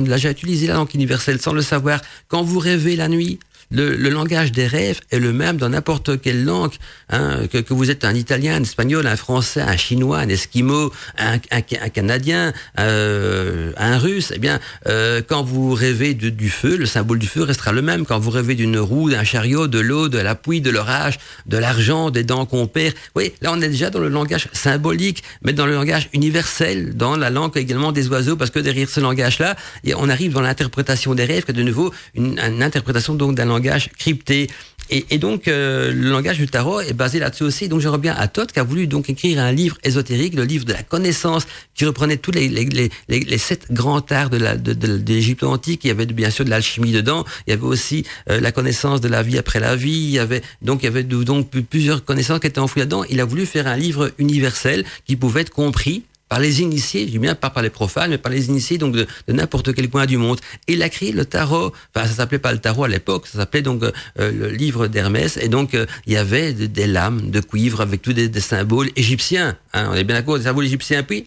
déjà utilisé la langue universelle sans le savoir. Quand vous rêvez la nuit, le, le, langage des rêves est le même dans n'importe quelle langue. Hein, que, que, vous êtes un Italien, un Espagnol, un Français, un Chinois, un Esquimau, un, un, un Canadien, euh, un Russe. Eh bien, euh, quand vous rêvez de, du feu, le symbole du feu restera le même. Quand vous rêvez d'une roue, d'un chariot, de l'eau, de la pluie, de l'orage, de l'argent, des dents qu'on perd. Oui, là on est déjà dans le langage symbolique, mais dans le langage universel, dans la langue également des oiseaux, parce que derrière ce langage-là, on arrive dans l'interprétation des rêves, que de nouveau une, une interprétation donc d'un langage crypté. Et, donc, euh, le langage du tarot est basé là-dessus aussi. Donc, je reviens à Todd, qui a voulu donc écrire un livre ésotérique, le livre de la connaissance, qui reprenait tous les, sept grands arts de l'Égypte antique. Il y avait bien sûr de l'alchimie dedans. Il y avait aussi euh, la connaissance de la vie après la vie. Il y avait donc il y avait donc plusieurs connaissances qui étaient enfouies là-dedans. Il a voulu faire un livre universel qui pouvait être compris par les initiés, je dis bien pas par les profanes, mais par les initiés donc de, n'importe quel coin du monde. Et il a créé le tarot. Enfin, ça s'appelait pas le tarot à l'époque, ça s'appelait donc euh, le livre d'Hermès. Et donc euh, il y avait de, des lames de cuivre avec tous des, des symboles égyptiens. Hein, on est bien d'accord, des symboles égyptiens. Puis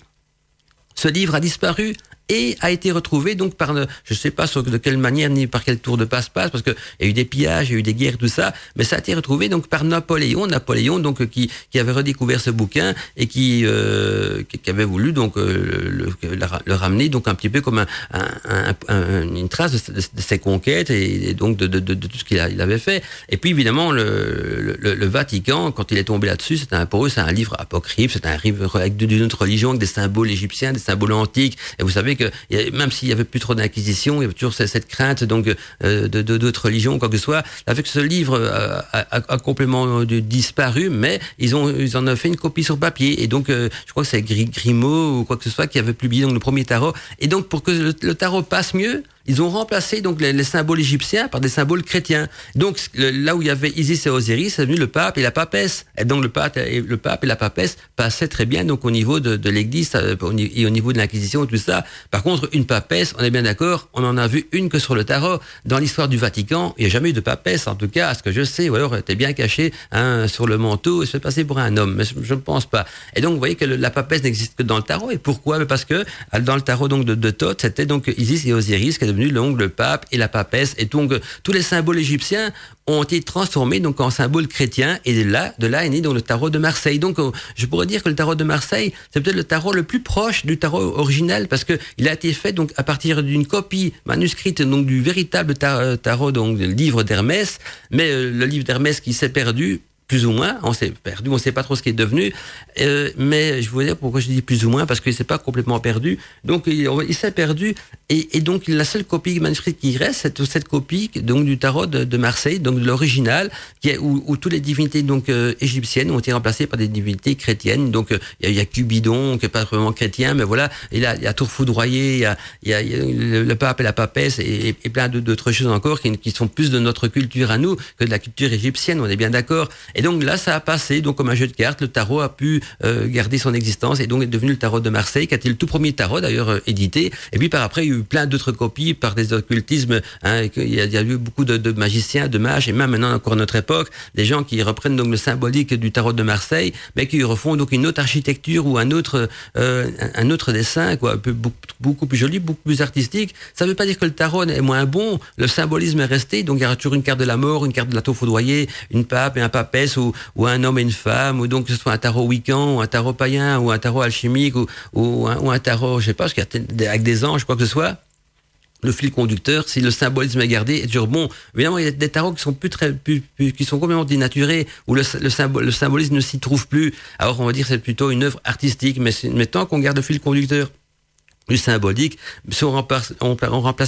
ce livre a disparu et a été retrouvé donc par je sais pas sur de quelle manière ni par quel tour de passe-passe parce que il y a eu des pillages, il y a eu des guerres tout ça, mais ça a été retrouvé donc par Napoléon, Napoléon donc qui qui avait redécouvert ce bouquin et qui euh, qui avait voulu donc euh, le, le, le, ramener donc un petit peu comme un, un, un, une trace de, ses conquêtes et, donc de, de, de, tout ce qu'il avait fait. Et puis évidemment le, le, Vatican quand il est tombé là-dessus, c'est un pour eux c'est un livre apocryphe, c'est un livre avec d'une autre religion avec des symboles égyptiens, des symboles antiques. Et vous savez même s'il y avait plus trop d'inquisition, il y avait toujours cette crainte donc euh, de d'autres religions, quoi que ce soit. Avec ce livre euh, a, a, a complètement disparu, mais ils en ont fait une copie sur papier. Et donc euh, je crois que c'est Grimaud ou quoi que ce soit qui avait publié donc le premier tarot. Et donc pour que le tarot passe mieux, ils ont remplacé donc les, les, symboles égyptiens par des symboles chrétiens. Donc là où il y avait Isis et Osiris, c'est venu le pape et la papesse. Et donc le pape et la papesse passaient très bien donc au niveau de, l'Église et au niveau de l'Inquisition et tout ça. Par contre, une papesse, on est bien d'accord, on en a vu une que sur le tarot. Dans l'histoire du Vatican, il n'y a jamais eu de papesse, en tout cas, à ce que je sais, ou alors elle était bien cachée hein, sur le manteau et se passer pour un homme. Mais je ne pense pas. Et donc vous voyez que la papesse n'existe que dans le tarot. Et pourquoi? Parce que dans le tarot donc de, de Thoth, c'était donc Isis et Osiris qui est donc le pape et la papesse. Et donc, tous les symboles égyptiens ont été transformés donc en symboles chrétiens et de là, de là est né donc le tarot de Marseille. Donc, je pourrais dire que le tarot de Marseille, c'est peut-être le tarot le plus proche du tarot original parce que il a été fait donc à partir d'une copie manuscrite donc du véritable tarot donc le livre d'Hermès. Mais euh, le livre d'Hermès qui s'est perdu plus ou moins. On s'est perdu, on sait pas trop ce qui est devenu. Euh, mais je vous dire pourquoi je dis plus ou moins parce qu'il s'est pas complètement perdu. Donc il, s'est perdu et, donc la seule copie manuscrite qui reste, c'est cette copie donc du tarot de, Marseille, donc de l'original, où, où toutes les divinités donc euh, égyptiennes ont été remplacées par des divinités chrétiennes. Donc euh, il y, a Cubidon qui est pas vraiment chrétien, mais voilà. Il y a, il y a y a, y a, le, pape et la papesse et, plein d'autres choses encore qui sont plus de notre culture à nous que de la culture égyptienne. On est bien d'accord. Et donc là, ça a passé. Donc comme un jeu de cartes, le tarot a pu euh, garder son existence et donc est devenu le tarot de Marseille, qui a été le tout premier tarot d'ailleurs euh, édité. Et puis par après, il y a eu plein d'autres copies par des occultismes. Hein, il, y a, a, eu beaucoup de, magiciens, de mages, et même maintenant encore à notre époque, des gens qui reprennent donc le symbolique du tarot de Marseille, mais qui refont donc une autre architecture ou un autre euh, un autre dessin, quoi, beaucoup, plus joli, beaucoup plus artistique. Ça ne veut pas dire que le tarot est moins bon. Le symbolisme est resté. Donc il y aura toujours une carte de la mort, une carte de la tour foudroyée, une pape et un papesse ou, ou un homme et une femme, ou donc que ce soit un tarot wiccan, ou un tarot païen, ou un tarot alchimique, ou, un, tarot, je sais pas, avec des anges, quoi que ce soit le fil conducteur, si le symbolisme est gardé, est toujours bon. Évidemment, il y a des tarots qui sont plus très, complètement dénaturés, où le, symbolisme ne s'y trouve plus. Alors, on va dire que c'est plutôt une œuvre artistique, mais, tant qu'on garde le fil conducteur du symbolique, si on remplace,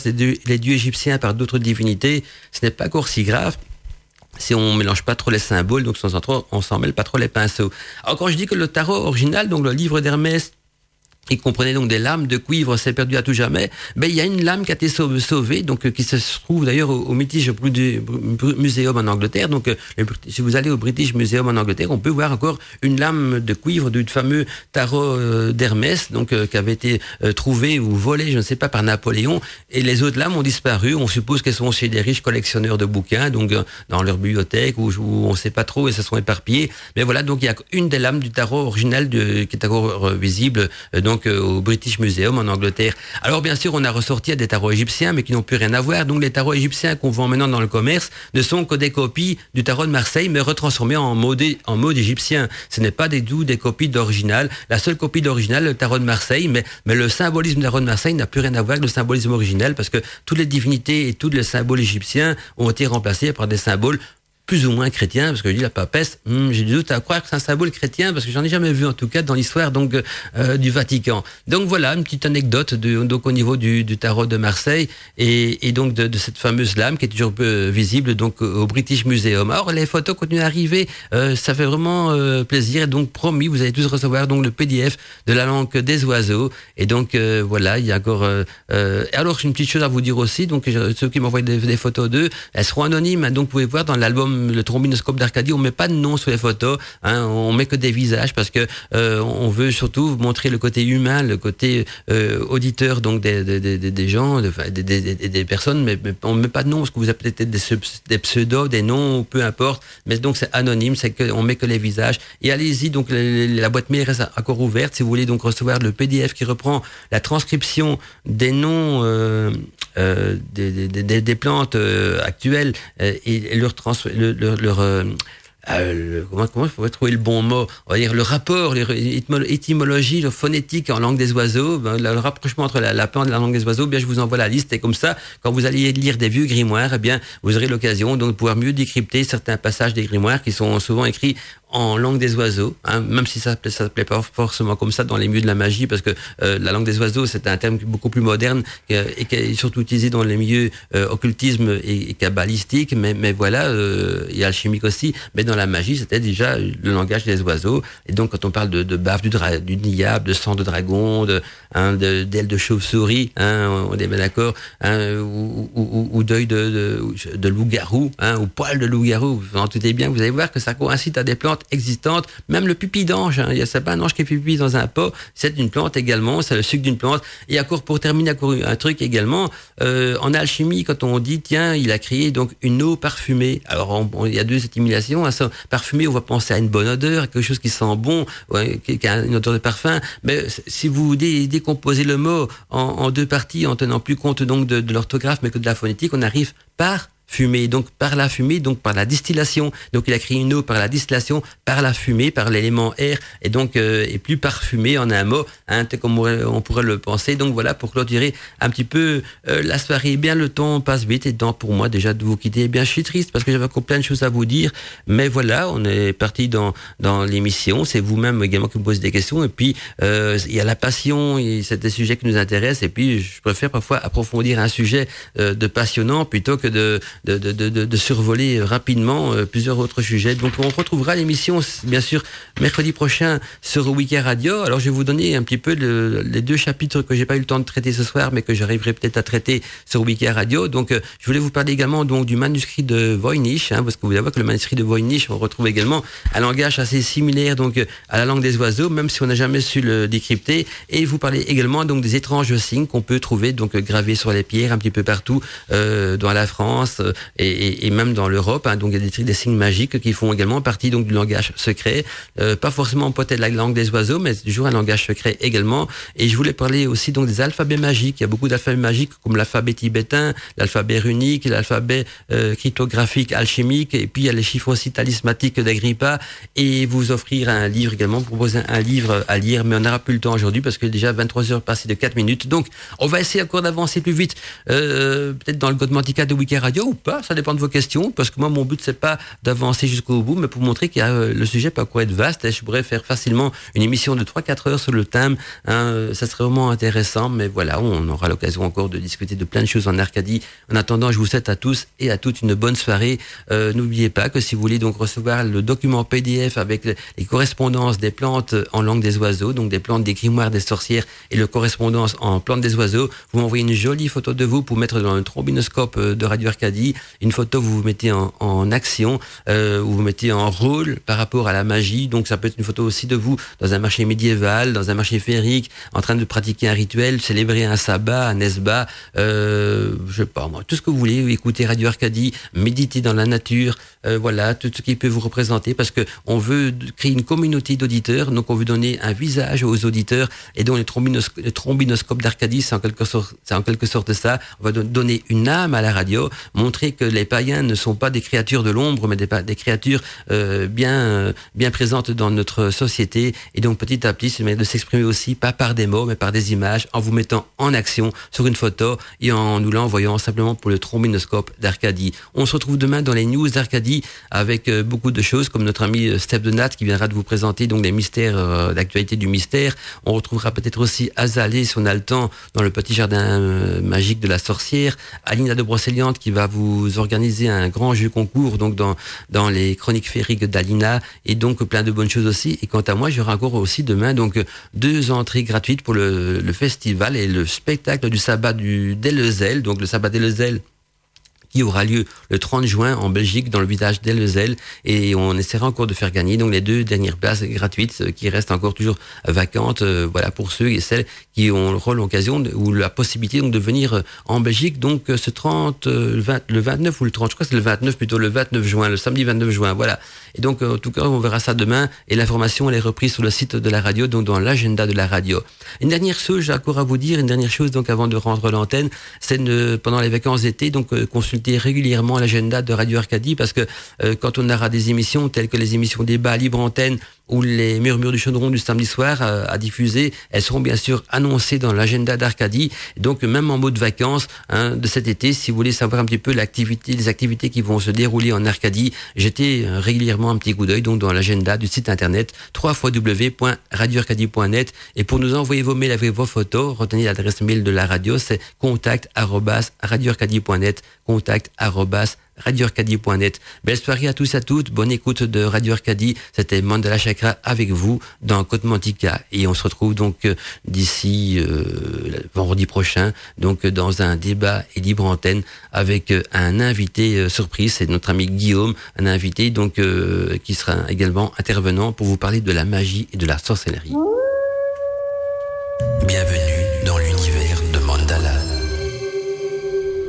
les dieux égyptiens par d'autres divinités, ce n'est pas encore si grave si on mélange pas trop les symboles, donc sans trop, on s'en mêle pas trop les pinceaux. Alors quand je dis que le tarot original, donc le livre d'Hermès, il comprenait donc des lames de cuivre, c'est perdu à tout jamais. Ben il y a une lame qui a été sauvée, donc qui se trouve d'ailleurs au, au British Museum en Angleterre. Donc si vous allez au British Museum en Angleterre, on peut voir encore une lame de cuivre du fameux tarot euh, d'Hermès, donc euh, qui avait été euh, trouvée ou volée, je ne sais pas, par Napoléon. Et les autres lames ont disparu. On suppose qu'elles sont chez des riches collectionneurs de bouquins, donc dans leur bibliothèque ou on ne sait pas trop et se sont éparpillées. Mais voilà, donc il y a une des lames du tarot original de, qui est encore visible. donc donc au British Museum en Angleterre. Alors bien sûr, on a ressorti des tarots égyptiens, mais qui n'ont plus rien à voir. Donc les tarots égyptiens qu'on vend maintenant dans le commerce ne sont que des copies du tarot de Marseille, mais retransformés en mode, en mode égyptien. Ce n'est pas des doux des copies d'original. La seule copie d'original, le tarot de Marseille, mais, le symbolisme du tarot de Marseille n'a plus rien à voir avec le symbolisme originel, parce que toutes les divinités et tous les symboles égyptiens ont été remplacés par des symboles plus ou moins chrétien, parce que je dis la papesse, hmm, j'ai du doute à croire que c'est un symbole chrétien, parce que j'en ai jamais vu en tout cas dans l'histoire donc euh, du Vatican. Donc voilà une petite anecdote de, donc au niveau du, du tarot de Marseille et, et donc de, de, cette fameuse lame qui est toujours peu visible donc au British Museum. Alors les photos continuent à arriver, euh, ça fait vraiment euh, plaisir. Donc promis, vous allez tous recevoir donc le PDF de la langue des oiseaux. Et donc euh, voilà, il y a encore. Euh, alors une petite chose à vous dire aussi, donc ceux qui m'envoient des, des, photos d'eux, elles seront anonymes. Hein, donc vous pouvez voir dans l'album le trombinoscope d'Arcadie, on met pas de nom sur les photos, hein, on met que des visages parce que euh, on veut surtout montrer le côté humain, le côté euh, auditeur donc des, des, des, gens, des, des, personnes, mais, mais on met pas de nom parce que vous avez peut-être des, des pseudos, des noms, peu importe. Mais donc c'est anonyme, c'est que on met que les visages. Et allez-y, donc la boîte mail reste encore ouverte si vous voulez donc recevoir le PDF qui reprend la transcription des noms euh, euh, des, des, des, plantes euh, actuelles euh, et leur, trans, le, leur, leur euh, le, comment, comment je pourrais trouver le bon mot? On va dire le rapport, l'étymologie, le phonétique en langue des oiseaux, ben, le, le, rapprochement entre la, la plante et la langue des oiseaux. Bien, je vous envoie la liste et comme ça, quand vous allez lire des vieux grimoires, eh bien, vous aurez l'occasion donc de pouvoir mieux décrypter certains passages des grimoires qui sont souvent écrits en langue des oiseaux, hein, même si ça ça s'appelait pas forcément comme ça dans les milieux de la magie, parce que euh, la langue des oiseaux c'est un terme beaucoup plus moderne et qui est surtout utilisé dans les milieux euh, occultisme et, et kabbalistique, mais, mais voilà, euh, et alchimique aussi, mais dans la magie c'était déjà le langage des oiseaux. Et donc quand on parle de, de bave du, dra du diable, de sang de dragon, de hein, d'ailes de, chauve-souris, hein, on est bien d'accord, hein, ou, ou, ou d'œil de, de, de loup-garou, hein, ou poil de loup-garou. Vous en bien, vous allez voir que ça coïncide à des plantes existantes, même le pupi d'ange. Hein. Il y a pas un ange qui pipi dans un pot, c'est une plante également, c'est le sucre d'une plante. Et encore pour terminer, encore un truc également, euh, en alchimie, quand on dit tiens, il a créé donc une eau parfumée. Alors on, il y a deux assimilations. Hein, parfumée, on va penser à une bonne odeur, à quelque chose qui sent bon, qui a une odeur de parfum. Mais si vous dé décomposez le mot en, deux parties, en tenant plus compte donc de l'orthographe, mais que de la phonétique, on arrive par fumée. Donc par la fumée, donc par la distillation. Donc il a créé une eau par la distillation, par la fumée, par l'élément air, et donc euh, et plus parfumée en un mot, hein, comme on pourrait, le penser. Donc voilà pour clôturer un petit peu euh, la soirée. Bien le temps passe vite et temps pour moi déjà de vous quitter. Eh bien je suis triste parce que j'avais encore plein de choses à vous dire, mais voilà, on est parti dans dans l'émission. C'est vous-même également qui me posez des questions et puis euh, il y a la passion, c'est des sujets qui nous intéressent et puis je préfère parfois approfondir un sujet de passionnant plutôt que de de, de, de, de survoler rapidement plusieurs autres sujets. Donc on retrouvera l'émission bien sûr mercredi prochain sur Weekend Radio. Alors je vais vous donner un petit peu les deux chapitres que j'ai pas eu le temps de traiter ce soir, mais que j'arriverai peut-être à traiter sur Weekend Radio. Donc euh, je voulais vous parler également donc du manuscrit de Voynich, hein, parce que vous allez que le manuscrit de Voynich, on retrouve également un langage assez similaire donc à la langue des oiseaux, même si on n'a jamais su le décrypter. Et vous parlez également donc des étranges signes qu'on peut trouver donc gravés sur les pierres un petit peu partout euh, dans la France euh, et, et, même dans l'Europe. Hein. donc il y a des, des signes magiques qui font également partie donc du langage secret, euh, pas forcément peut-être la langue des oiseaux, mais toujours un langage secret également. Et je voulais parler aussi donc des alphabets magiques. Il y a beaucoup d'alphabets magiques comme l'alphabet tibétain, l'alphabet runique, l'alphabet euh, cryptographique alchimique, et puis il y a les chiffres aussi talismatiques d'Agrippa. Et vous offrir un livre également, proposer un livre à lire, mais on n'aura plus le temps aujourd'hui parce que déjà 23 heures passées de 4 minutes. Donc on va essayer encore d'avancer plus vite, euh, peut-être dans le Godmantica de Wiki Radio ou pas, ça dépend de vos questions, parce que moi mon but c'est pas d'avancer jusqu'au bout, mais pour montrer a euh, le sujet pas quoi être vaste. Et je pourrais faire facilement une émission de 3-4 heures sur le thème. Hein, ça serait vraiment intéressant. Mais voilà, on aura l'occasion encore de discuter de plein de choses en Arcadie. En attendant, je vous souhaite à tous et à toutes une bonne soirée. Euh, n'oubliez pas que si vous voulez donc recevoir le document PDF avec les correspondances des plantes en langue des oiseaux, donc des plantes des grimoires des sorcières et le correspondance en plantes des oiseaux, vous m'envoyez une jolie photo de vous pour mettre dans le trombinoscope euh, de Radio Arcadie. Une photo vous vous mettez en, action, euh, vous vous mettez en rôle par rapport à la magie. Donc ça peut être une photo aussi de vous dans un marché médiéval, dans un marché féerique, en train de pratiquer un rituel, célébrer un sabbat, un esba, euh, je sais pas moi, tout ce que vous voulez, écouter Radio Arcadie, méditer dans la nature, euh, voilà, tout ce qui peut vous représenter, parce que on veut créer une communauté d'auditeurs, donc on veut donner un visage aux auditeurs, et donc les, trombinoscopes d'Arcadie, c'est en quelque sorte, c'est en quelque sorte ça. On va donner une âme à la radio, montrer que les païens ne sont pas des créatures de l'ombre, mais des, des créatures euh, bien bien présentes dans notre société. Et donc petit à petit, c'est de s'exprimer aussi pas par des mots, mais par des images, en vous mettant en action sur une photo et en nous l'envoyant simplement pour le trombinoscope d'Arcadie. On se retrouve demain dans les news d'Arcadie avec euh, beaucoup de choses, comme notre ami euh, Steph Donat qui viendra de vous présenter donc les mystères euh, d'actualité du mystère. On retrouvera peut-être aussi Azalée, si on dans le petit jardin magique de la sorcière. Alina de Brocéliande qui va vous organiser un grand jeu concours donc dans dans les chroniques féeriques d'Alina et donc plein de bonnes choses aussi. Et quant à moi, j'aurai encore aussi demain donc deux entrées gratuites pour le, festival et le spectacle du sabbat du Deleuzel, donc le sabbat Deleuzel qui aura lieu le 30 juin en Belgique dans le village d'Elzel et on essaiera encore de faire gagner donc les deux dernières places gratuites euh, qui restent encore toujours vacantes euh, voilà pour ceux et celles qui ont l'occasion ou la possibilité donc de venir euh, en Belgique. Donc ce 30 le, 29 ou le 30 je crois que c'est le 29 plutôt le 29 juin le samedi 29 juin voilà. Et donc en tout cas on verra ça demain et l'information elle est reprise sur le site de la radio donc dans l'agenda de la radio. Une dernière chose j'ai encore à vous dire une dernière chose donc avant de rendre l'antenne c'est pendant les vacances d'été donc consulter régulièrement l'agenda de Radio Arcadie parce que euh, quand on aura des émissions telles que les émissions débat libre antenne ou les murmures du chaudron du samedi soir euh, à diffuser, elles seront bien sûr annoncées dans l'agenda d'Arcadie. Donc même en mode vacances hein, de cet été, si vous voulez savoir un petit peu les activités qui vont se dérouler en Arcadie, jetez euh, régulièrement un petit coup d'œil donc dans l'agenda du site internet www.radioarcadie.net et pour nous envoyer vos mails avec vos photos, retenez l'adresse mail de la radio, c'est contact@radioarcadie.net, contact@radioarcadie.net. Belle soirée à tous et à toutes, bonne écoute de Radio Arcadie. C'était Mandala Chakra avec vous dans Côte Mantica et on se retrouve donc euh, d'ici euh, vendredi prochain donc dans un débat et libre antenne avec euh, un invité surprise, c'est notre ami Guillaume, un invité donc qui sera également intervenant pour vous parler de la magie et de la sorcellerie. Bienvenue